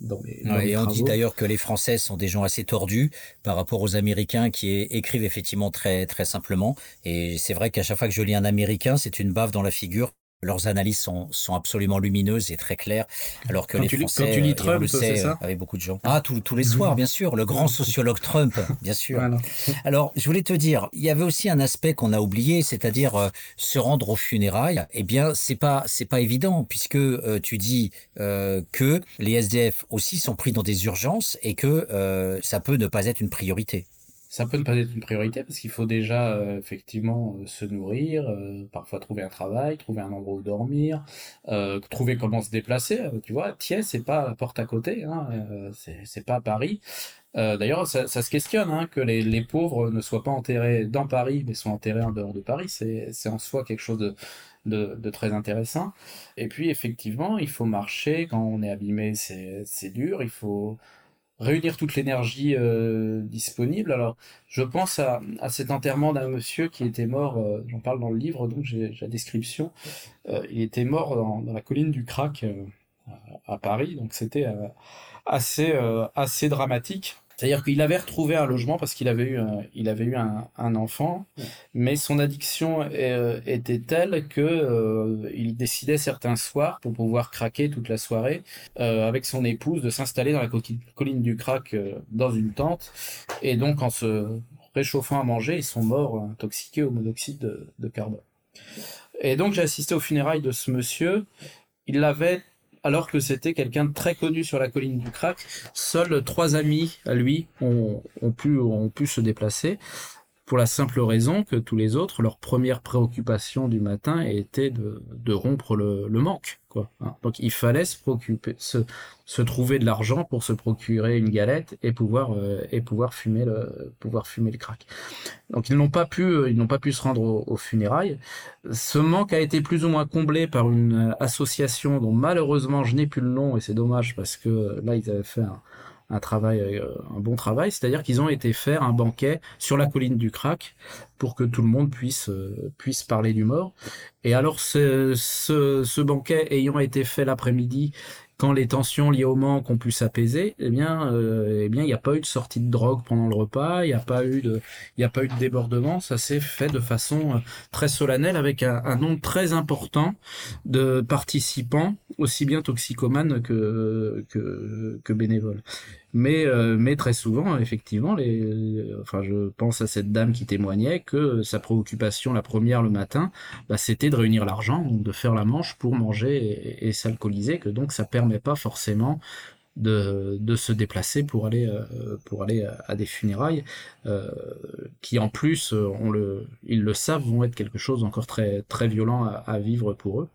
Dans et on dit d'ailleurs que les Français sont des gens assez tordus par rapport aux Américains qui écrivent effectivement très très simplement. Et c'est vrai qu'à chaque fois que je lis un Américain, c'est une baffe dans la figure leurs analyses sont, sont absolument lumineuses et très claires, alors que les Français, quand tu lis Trump, c'est ça avec beaucoup de gens. Ah, tous les soirs, bien sûr, le grand sociologue Trump, bien sûr. Alors, je voulais te dire, il y avait aussi un aspect qu'on a oublié, c'est-à-dire euh, se rendre aux funérailles. Eh bien, c'est pas c'est pas évident puisque euh, tu dis euh, que les SDF aussi sont pris dans des urgences et que ça peut ne pas être une priorité ça peut ne pas être une priorité parce qu'il faut déjà euh, effectivement euh, se nourrir, euh, parfois trouver un travail, trouver un endroit où dormir, trouver comment se déplacer. tu vois, Thiers, c'est pas la porte à côté, hein, c'est pas Paris. D'ailleurs, ça, ça, se questionne hein, que les, les, pauvres ne soient pas enterrés dans Paris, mais soient enterrés en dehors de Paris. C'est en soi quelque chose de, de, de, très intéressant. Et puis, effectivement, il faut marcher quand on est abîmé, c'est dur. Il faut réunir toute l'énergie euh, disponible. Alors, je pense à, à cet enterrement d'un monsieur qui était mort, euh, j'en parle dans le livre, donc j'ai la description. Euh, il était mort dans, dans, la colline du Crac à Paris, donc c'était assez, assez dramatique. C'est-à-dire qu'il avait retrouvé un logement parce qu'il avait eu, un, il avait eu un, enfant, mais son addiction euh, était telle que euh, il décidait certains soirs, pour pouvoir craquer toute la soirée, euh, avec son épouse, de s'installer dans la colline du crack dans une tente. Et donc, en se réchauffant à manger, ils sont morts intoxiqués au monoxyde de, de carbone. Et donc, j'ai assisté aux funérailles de ce monsieur. Il l'avait alors que c'était quelqu'un de très connu sur la colline du Crac. Seuls trois amis à lui ont, pu, ont pu se déplacer pour la simple raison que tous les autres, leur première préoccupation du matin était de, rompre le manque. Hein. Donc il fallait se, se, trouver de l'argent pour se procurer une galette et pouvoir euh, et pouvoir fumer le pouvoir fumer le crack. Donc ils n'ont pas pu euh, ils n'ont pas pu se rendre aux funérailles. Ce manque a été plus ou moins comblé par une association dont malheureusement je n'ai plus le nom et c'est dommage parce que euh, là ils avaient fait un, un travail, euh, un bon travail, c'est-à-dire qu'ils ont été faire un banquet sur la colline du Crac pour que tout le monde puisse euh, puisse parler du mort. Et alors ce, ce, ce banquet ayant été fait l'après-midi quand les tensions liées au manque ont pu s'apaiser, eh bien, euh, eh bien, il n'y a pas eu de sortie de drogue pendant le repas, il n'y a pas eu de, il a pas eu de débordement. Ça s'est fait de façon euh, très solennelle avec un, un, nombre très important de participants, aussi bien toxicomanes que que, que bénévoles. Mais, euh, mais très souvent, effectivement, enfin, je pense à cette dame qui témoignait que sa préoccupation, la première le matin, bah, c'était de réunir l'argent, donc de faire la manche pour manger et, s'alcooliser, que donc ça permet pas forcément de, se déplacer pour aller euh, à, des funérailles euh, qui en plus ils le savent vont être quelque chose encore très très violent à vivre pour eux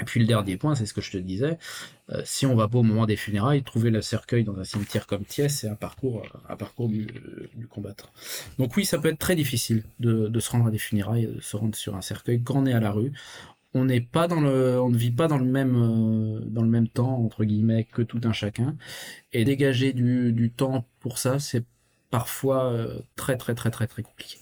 et puis le dernier point, c'est ce que je te disais, euh, si on va pas au moment des funérailles, trouver le cercueil dans un cimetière comme Thiès, c'est un parcours, euh, un parcours du, du, combattant. Donc oui, ça peut être très difficile de, se rendre à des funérailles, de se rendre sur un cercueil quand on est à la rue. On n'est pas dans le, on ne vit pas dans le même, euh, dans le même temps entre guillemets que tout un chacun, et dégager du temps pour ça, c'est parfois très très très très très compliqué.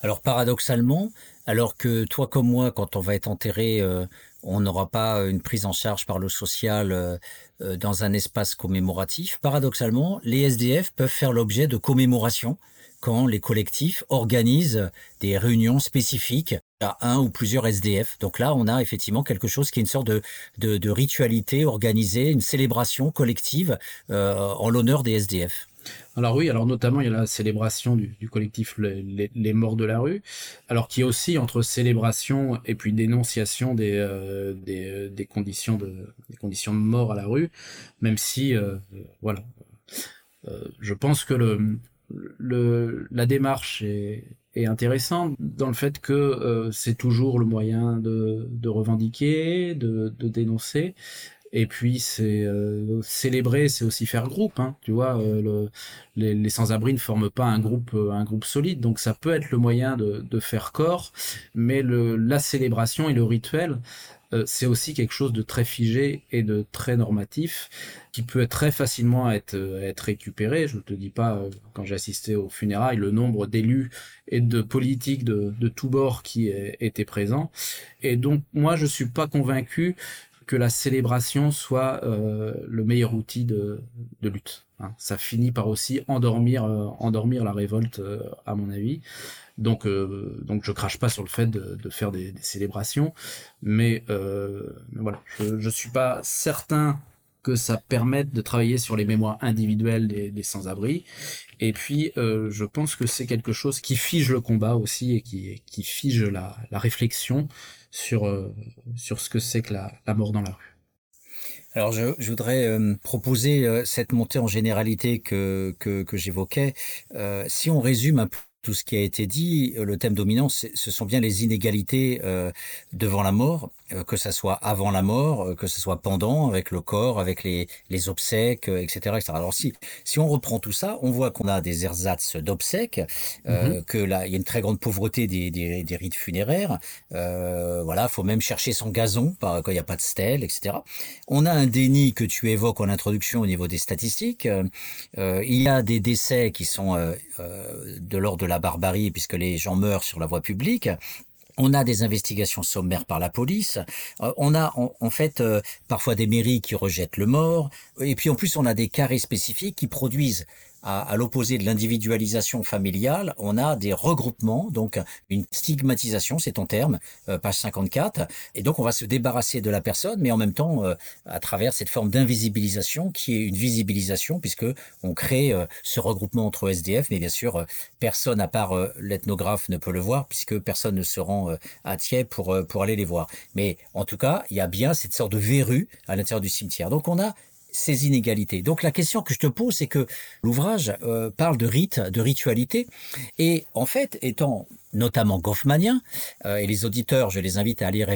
Alors paradoxalement, alors que toi comme moi, quand on va être enterré, euh, on n'aura pas une prise en charge par le social euh, euh, dans un espace commémoratif, paradoxalement, les SDF peuvent faire l'objet de commémoration quand les collectifs organisent des réunions spécifiques à un ou plusieurs SDF. Donc là, on a effectivement quelque chose qui est une sorte de, de ritualité organisée, une célébration collective en l'honneur des SDF. Alors oui, alors notamment il y a la célébration du, collectif les, morts de la rue, alors qui est aussi entre célébration et puis dénonciation des, euh, des, des, conditions de des conditions de mort à la rue, même si euh, voilà, euh, je pense que le, le la démarche est, intéressante dans le fait que euh, c'est toujours le moyen de, revendiquer, de dénoncer, et puis c'est euh, célébrer, c'est aussi faire groupe. Hein, tu vois, euh, le, les, les sans-abri ne forment pas un groupe, euh, un groupe solide. Donc ça peut être le moyen de, de faire corps, mais le, la célébration et le rituel, euh, c'est aussi quelque chose de très figé et de très normatif qui peut très facilement être, être récupéré. Je ne te dis pas, quand j'ai assisté aux funérailles, le nombre d'élus et de politiques de, de tous bords qui étaient présents. Et donc, moi, je suis pas convaincu que la célébration soit euh, le meilleur outil de, lutte. Hein. Ça finit par aussi endormir, euh, endormir la révolte, euh, à mon avis. Donc, donc je crache pas sur le fait de, faire des, célébrations, mais voilà, je, je suis pas certain que ça permette de travailler sur les mémoires individuelles des, sans-abri. Et puis, je pense que c'est quelque chose qui fige le combat aussi et qui, qui fige la réflexion sur, euh, sur ce que c'est que la, la, mort dans la rue. Alors je, je voudrais euh, proposer euh, cette montée en généralité que, que, j'évoquais. Si on résume un peu tout ce qui a été dit, le thème dominant, ce sont bien les inégalités devant la mort, que ça soit avant la mort, euh, que ça soit pendant, avec le corps, avec les, les obsèques, etc., etc. Alors si, si on reprend tout ça, on voit qu'on a des ersatz d'obsèques, mm -hmm. que là, il y a une très grande pauvreté des, des, des rites funéraires. voilà, faut même chercher son gazon quand il n'y a pas de stèle, etc. On a un déni que tu évoques en introduction au niveau des statistiques. il y a des décès qui sont de l'ordre de la barbarie puisque les gens meurent sur la voie publique. On a des investigations sommaires par la police. Euh, on a en, en fait euh, parfois des mairies qui rejettent le mort. Et puis en plus, on a des carrés spécifiques qui produisent à, l'opposé de l'individualisation familiale, on a des regroupements, donc une stigmatisation, c'est ton terme, euh, page 54. Et donc on va se débarrasser de la personne, mais en même temps, euh, à travers cette forme d'invisibilisation qui est une visibilisation, puisque on crée euh, ce regroupement entre SDF, mais bien sûr, personne à part l'ethnographe ne peut le voir, puisque personne ne se rend à Thiers pour, pour aller les voir. Mais en tout cas, il y a bien cette sorte de verrue à l'intérieur du cimetière. Donc on a ces inégalités. Donc la question que je te pose, c'est que l'ouvrage euh, parle de rite, de ritualité, et en fait, étant notamment Goffmanien, euh, et les auditeurs, je les invite à lire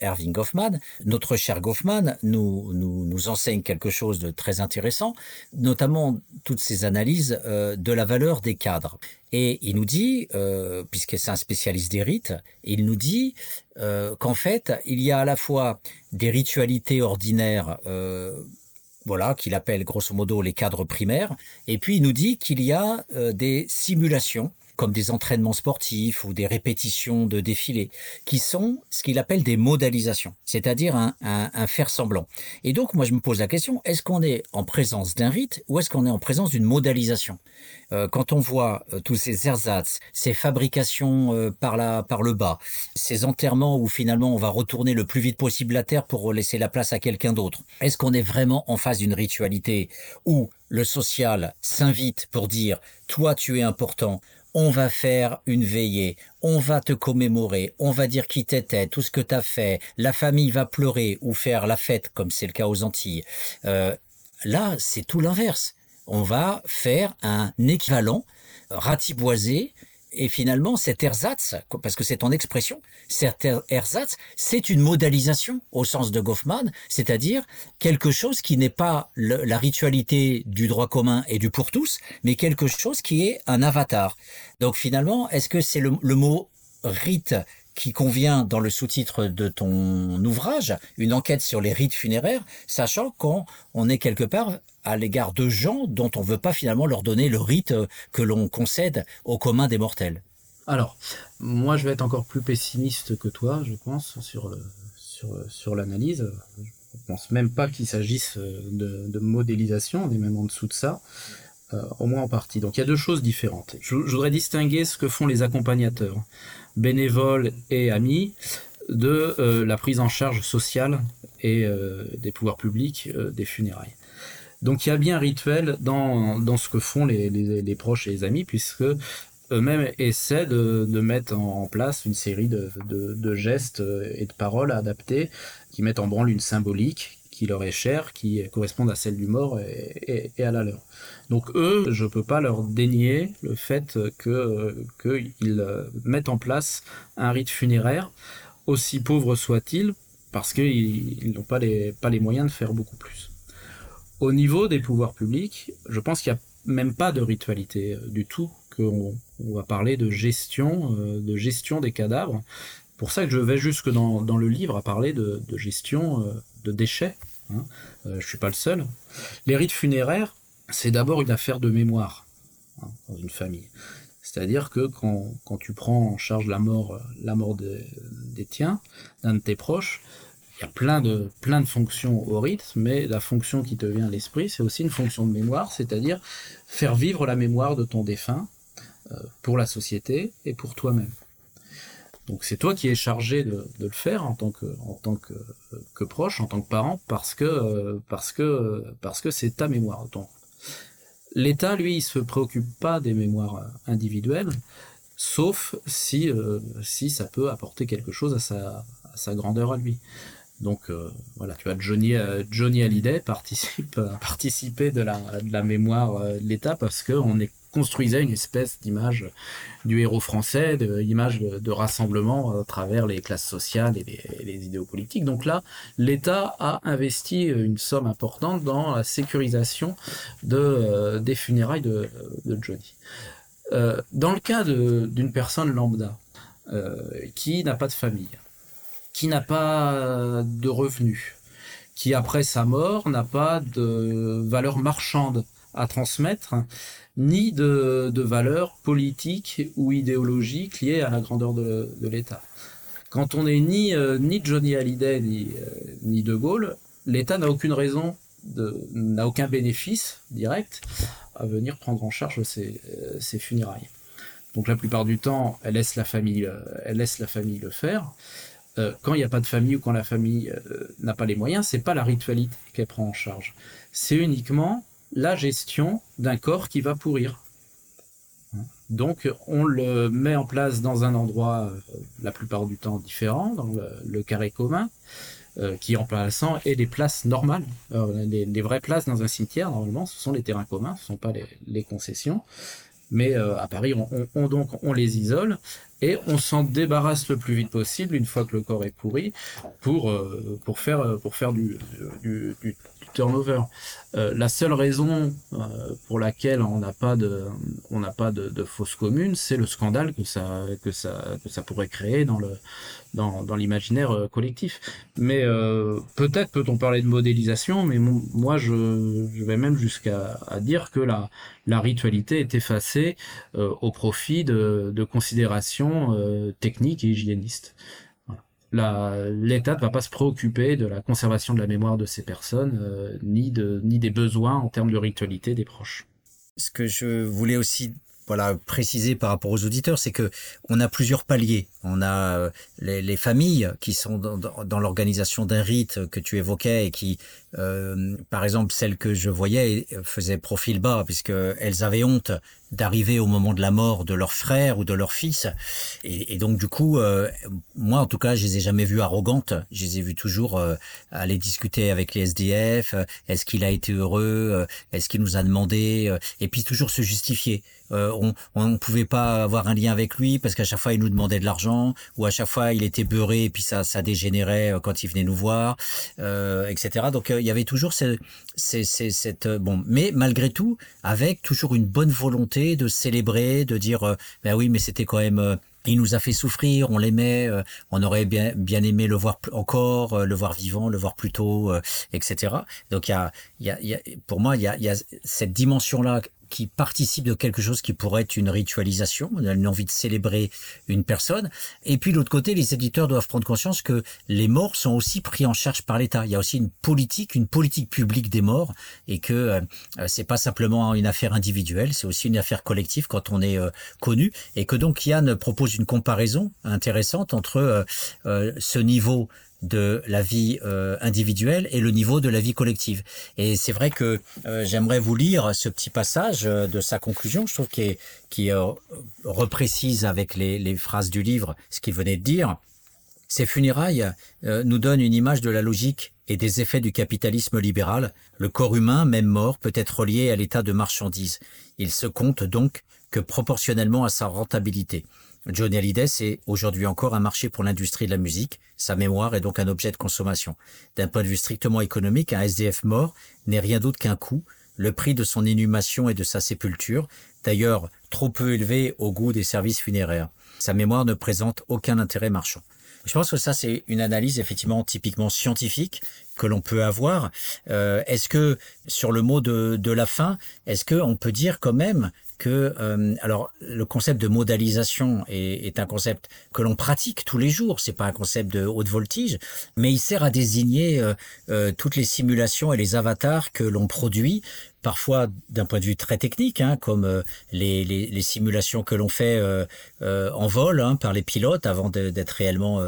Erving Goffman, notre cher Goffman nous, enseigne quelque chose de très intéressant, notamment toutes ces analyses euh, de la valeur des cadres. Et il nous dit, puisque c'est un spécialiste des rites, il nous dit qu'en fait, il y a à la fois des ritualités ordinaires voilà, qu'il appelle grosso modo les cadres primaires. Et puis il nous dit qu'il y a euh, des simulations comme des entraînements sportifs ou des répétitions de défilés, qui sont ce qu'il appelle des modalisations, c'est-à-dire un, un, faire semblant. Et donc, moi, je me pose la question, est-ce qu'on est en présence d'un rite ou est-ce qu'on est en présence d'une modalisation? Euh, Quand on voit euh, tous ces ersatz, ces fabrications euh, par, la, par le bas, ces enterrements où finalement on va retourner le plus vite possible la terre pour laisser la place à quelqu'un d'autre, est-ce qu'on est vraiment en face d'une ritualité où le social s'invite pour dire toi tu es important, on va faire une veillée, on va te commémorer, on va dire qui t'étais, tout ce que t'as fait, la famille va pleurer ou faire la fête, comme c'est le cas aux Antilles. Euh, là, c'est tout l'inverse. On va faire un équivalent ratiboisé et finalement, cet ersatz, parce que c'est en expression, cet ersatz, c'est une modalisation au sens de Goffman, c'est-à-dire quelque chose qui n'est pas la ritualité du droit commun et du pour tous, mais quelque chose qui est un avatar. Donc finalement, est-ce que c'est le, le mot rite qui convient dans le sous-titre de ton ouvrage, une enquête sur les rites funéraires, sachant qu'on on est quelque part à l'égard de gens dont on ne veut pas finalement leur donner le rite que l'on concède au commun des mortels. Alors, moi je vais être encore plus pessimiste que toi, je pense, sur, sur, sur l'analyse. Je pense même pas qu'il s'agisse de, modélisation, on est même en dessous de ça. Euh, au moins en partie. Donc il y a deux choses différentes. Je, voudrais distinguer ce que font les accompagnateurs, bénévoles et amis, de euh, la prise en charge sociale et euh, des pouvoirs publics des funérailles. Donc il y a bien un rituel dans, dans ce que font les, les, les proches et les amis, puisque eux-mêmes essaient de, de, mettre en place une série de, de, de, gestes et de paroles adaptées qui mettent en branle une symbolique qui leur est chère, qui correspond à celle du mort et, à la leur. Donc eux, je peux pas leur dénier le fait qu'ils mettent en place un rite funéraire, aussi pauvre soit-il, parce qu'ils n'ont pas les, pas les moyens de faire beaucoup plus. Au niveau des pouvoirs publics, je pense qu'il n'y a même pas de ritualité euh, du tout, qu'on on va parler de gestion, euh, de gestion des cadavres. Pour ça que je vais jusque dans, dans le livre à parler de, gestion euh, déchets. Hein. je suis pas le seul. Les rites funéraires, c'est d'abord une affaire de mémoire hein, dans une famille. C'est-à-dire que quand, quand, tu prends en charge la mort, la mort de, des tiens, d'un de tes proches, il y a plein de, plein fonctions au rite, mais la fonction qui te vient à l'esprit, c'est aussi une fonction de mémoire, c'est-à-dire faire vivre la mémoire de ton défunt euh, pour la société et pour toi-même. Donc c'est toi qui es chargé de, le faire en tant que en tant que, que proche, en tant que parent, parce que euh, parce que parce que c'est ta mémoire. L'État, lui, il se préoccupe pas des mémoires individuelles, sauf si euh, si ça peut apporter quelque chose à sa à sa grandeur à lui. Donc euh, voilà, tu vois, Johnny, euh, Johnny Hallyday participe, euh, participer de la, de la mémoire de l'État parce qu'on est construisait une espèce d'image du héros français, d'image de, de, rassemblement à travers les classes sociales et les, idéaux politiques. Donc là, l'État a investi une somme importante dans la sécurisation de, des funérailles de, de Johnny. Euh, dans le cas d'une personne lambda euh, qui n'a pas de famille, qui n'a pas de revenus, qui après sa mort n'a pas de valeur marchande à transmettre, ni de, de valeur politique ou idéologique liée à la grandeur de, l'État. Quand on n'est ni, euh, ni Johnny Hallyday ni, euh, ni De Gaulle, l'État n'a aucune raison, n'a aucun bénéfice direct à venir prendre en charge ces, ces funérailles. Donc la plupart du temps, elle laisse la famille, elle laisse la famille le faire. quand il n'y a pas de famille ou quand la famille n'a pas les moyens, c'est pas la ritualité qu'elle prend en charge. C'est uniquement la gestion d'un corps qui va pourrir. Donc on le met en place dans un endroit euh, la plupart du temps différent, dans le, carré commun, euh, qui en remplaçant et les places normales. les, vraies places dans un cimetière, normalement, ce sont les terrains communs, ce ne sont pas les, concessions. Mais euh, à Paris, on, les isole et on s'en débarrasse le plus vite possible une fois que le corps est pourri pour faire du Euh, la seule raison euh, pour laquelle on n'a pas de, on n'a fausse commune, c'est le scandale que ça, pourrait créer dans l'imaginaire euh, collectif. Mais peut-être peut-on parler de modélisation, mais moi je, vais même jusqu'à dire que la, ritualité est effacée au profit de considérations techniques et hygiénistes l'État ne va pas se préoccuper de la conservation de la mémoire de ces personnes, euh, ni, de, ni des besoins en termes de ritualité des proches. Ce que je voulais aussi voilà préciser par rapport aux auditeurs, c'est que on a plusieurs paliers. On a euh, les, les familles qui sont dans, l'organisation d'un rite que tu évoquais et qui, euh, par exemple, celles que je voyais faisaient profil bas puisque elles avaient honte d'arriver au moment de la mort de leur frère ou de leur fils. Et, donc du coup, euh, moi en tout cas, je les ai jamais vues arrogantes. Je les ai vues toujours euh, aller discuter avec les SDF. Est-ce qu'il a été heureux Est-ce qu'il nous a demandé Et puis toujours se justifier. on ne pouvait pas avoir un lien avec lui parce qu'à chaque fois il nous demandait de l'argent ou à chaque fois il était beurré et puis ça ça dégénérait quand il venait nous voir, etc. Donc il y avait toujours ce, cette bon, mais malgré tout avec toujours une bonne volonté de célébrer, de dire euh, ben oui, mais c'était quand même euh, il nous a fait souffrir, on l'aimait, euh, on aurait bien, bien aimé le voir encore, le voir vivant, le voir plus tôt, etc. Donc y a, y, a, y a, pour moi, il y a, y a cette dimension-là qui participe de quelque chose qui pourrait être une ritualisation, une envie de célébrer une personne. Et puis de l'autre côté, les éditeurs doivent prendre conscience que les morts sont aussi pris en charge par l'État. Il y a aussi une politique, une politique publique des morts, et que euh, c'est pas simplement une affaire individuelle, c'est aussi une affaire collective quand on est euh, connu, et que donc Yann propose une comparaison intéressante entre euh, euh, ce niveau de la vie euh, individuelle et le niveau de la vie collective. Et c'est vrai que euh, j'aimerais vous lire ce petit passage euh, de sa conclusion, je trouve qui, qui reprécise avec les, les, phrases du livre ce qu'il venait de dire. Ces funérailles nous donnent une image de la logique et des effets du capitalisme libéral. Le corps humain, même mort, peut être relié à l'état de marchandise. Il se compte donc que proportionnellement à sa rentabilité. Johnny Hallyday, c'est aujourd'hui encore un marché pour l'industrie de la musique. Sa mémoire est donc un objet de consommation. D'un point de vue strictement économique, un SDF mort n'est rien d'autre qu'un coût, le prix de son inhumation et de sa sépulture, d'ailleurs trop peu élevé au goût des services funéraires. Sa mémoire ne présente aucun intérêt marchand. Je pense que ça, c'est une analyse effectivement typiquement scientifique que l'on peut avoir. Euh, est-ce que sur le mot de, de la fin, est-ce qu'on peut dire quand même que euh, alors le concept de modalisation est, est un concept que l'on pratique tous les jours. C'est pas un concept de haute voltige, mais il sert à désigner euh, euh, toutes les simulations et les avatars que l'on produit parfois d'un point de vue très technique, hein, comme euh, les, les, les, simulations que l'on fait euh, euh, en vol hein, par les pilotes avant d'être réellement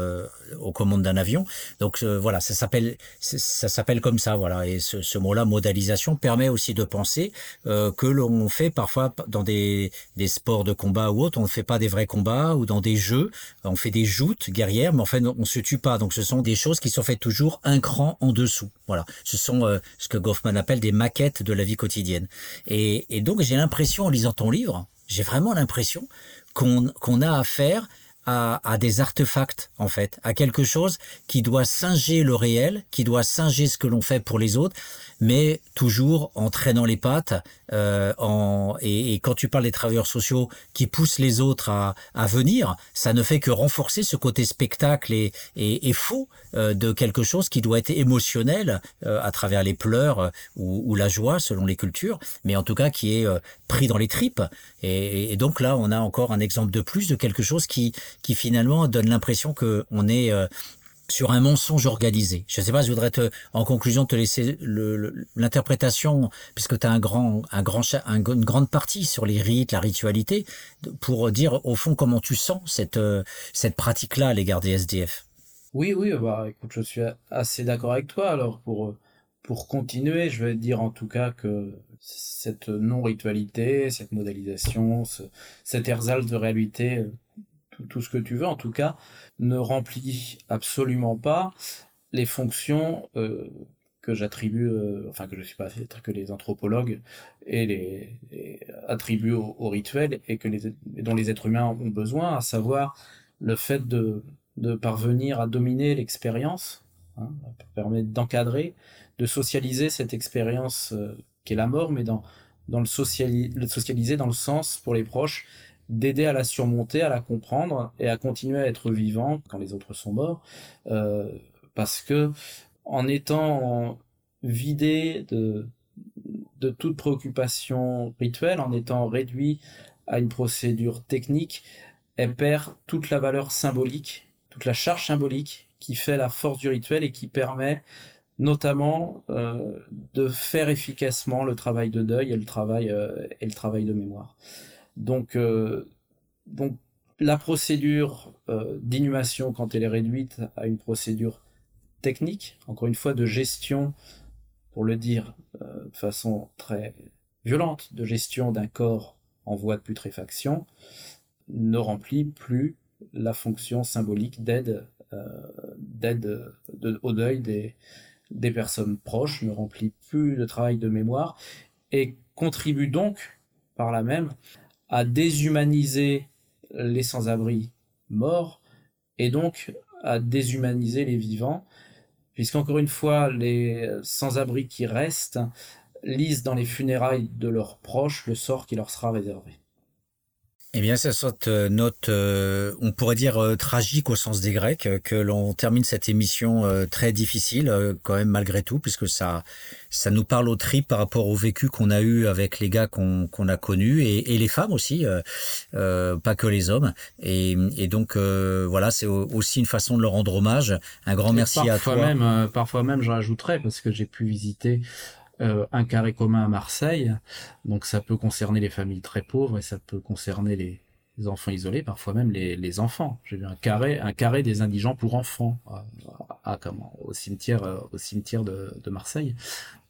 aux commandes d'un avion. Donc voilà, ça s'appelle ça s'appelle comme ça, voilà. Et ce, ce mot-là, modalisation, permet aussi de penser que l'on fait parfois dans des, sports de combat ou autres, on ne fait pas des vrais combats ou dans des jeux, on fait des joutes guerrières, mais en fait on se tue pas. Donc ce sont des choses qui sont faites toujours un cran en dessous. Voilà, ce sont ce que Goffman appelle des maquettes de la vie quotidienne. Et, donc j'ai l'impression, en lisant ton livre, j'ai vraiment l'impression qu'on qu'on a affaire à, à, des artefacts, en fait, à quelque chose qui doit singer le réel, qui doit singer ce que l'on fait pour les autres, mais toujours en traînant les pattes. Euh, en, et, et, quand tu parles des travailleurs sociaux qui poussent les autres à, à venir, ça ne fait que renforcer ce côté spectacle et, et, et faux euh, de quelque chose qui doit être émotionnel euh, à travers les pleurs euh, ou, ou, la joie selon les cultures, mais en tout cas qui est euh, pris dans les tripes. Et, et, donc là, on a encore un exemple de plus de quelque chose qui, qui finalement donne l'impression que on est sur un mensonge organisé. Je ne sais pas, je voudrais en conclusion te laisser l'interprétation, puisque tu as un grand, un grand, une grande partie sur les rites, la ritualité, pour dire au fond comment tu sens cette, cette pratique-là à l'égard des SDF. Oui, oui, bah écoute, je suis assez d'accord avec toi. Alors pour continuer, je vais dire en tout cas que cette non-ritualité, cette modélisation, ce, cet de réalité, tout, ce que tu veux. En tout cas, ne remplit absolument pas les fonctions euh, que j'attribue, euh, enfin que je suis pas que les anthropologues et les, attribuent au, au, rituel et que dont les êtres humains ont besoin, à savoir le fait de, de parvenir à dominer l'expérience, hein, permettre d'encadrer, de socialiser cette expérience euh, qui est la mort, mais dans, dans le, le socialiser dans le sens pour les proches d'aider à la surmonter, à la comprendre et à continuer à être vivant quand les autres sont morts, euh, parce que en étant vidé de, de toute préoccupation rituelle, en étant réduit à une procédure technique, elle perd toute la valeur symbolique, toute la charge symbolique qui fait la force du rituel et qui permet notamment euh, de faire efficacement le travail de deuil le travail, euh, et le travail de mémoire. Donc, euh, donc la procédure euh, d'inhumation, quand elle est réduite à une procédure technique, encore une fois de gestion, pour le dire euh, de façon très violente, de gestion d'un corps en voie de putréfaction, ne remplit plus la fonction symbolique d'aide au deuil des, des personnes proches, ne remplit plus le travail de mémoire et contribue donc par là même à déshumaniser les sans-abri morts et donc à déshumaniser les vivants, puisqu'encore une fois, les sans-abri qui restent lisent dans les funérailles de leurs proches le sort qui leur sera réservé. Eh bien, c'est cette euh, note, euh, on pourrait dire euh, tragique au sens des Grecs, que l'on termine cette émission très difficile, quand même malgré tout, puisque ça, ça nous parle au trip par rapport au vécu qu'on a eu avec les gars qu'on a connus et, et, les femmes aussi, pas que les hommes. Et, et donc voilà, c'est aussi une façon de leur rendre hommage. Un grand merci à toi. Même, parfois même, je rajouterais parce que j'ai pu visiter euh, un carré commun à Marseille. Donc ça peut concerner les familles très pauvres et ça peut concerner les, enfants isolés, parfois même les, les enfants. J'ai vu un carré, un carré des indigents pour enfants à, comment, au cimetière, euh, au cimetière de, de, Marseille.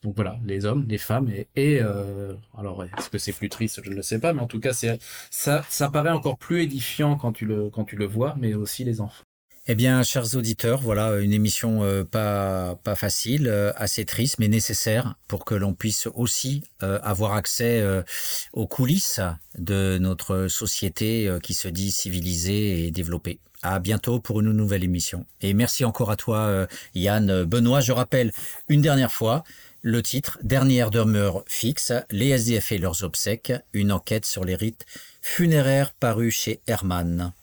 Donc voilà, les hommes, les femmes et, et euh, alors est-ce que c'est plus triste, je ne le sais pas, mais en tout cas c'est ça, ça paraît encore plus édifiant quand tu le quand tu le vois, mais aussi les enfants. Eh bien, chers auditeurs, voilà une émission euh, pas facile, euh, assez triste, mais nécessaire pour que l'on puisse aussi euh, avoir accès aux coulisses de notre société qui se dit civilisée et développée. À bientôt pour une nouvelle émission. Et merci encore à toi, Yann Benoît. Je rappelle une dernière fois le titre Dernière demeure fixe, les SDF et leurs obsèques, une enquête sur les rites funéraires paru chez Hermann.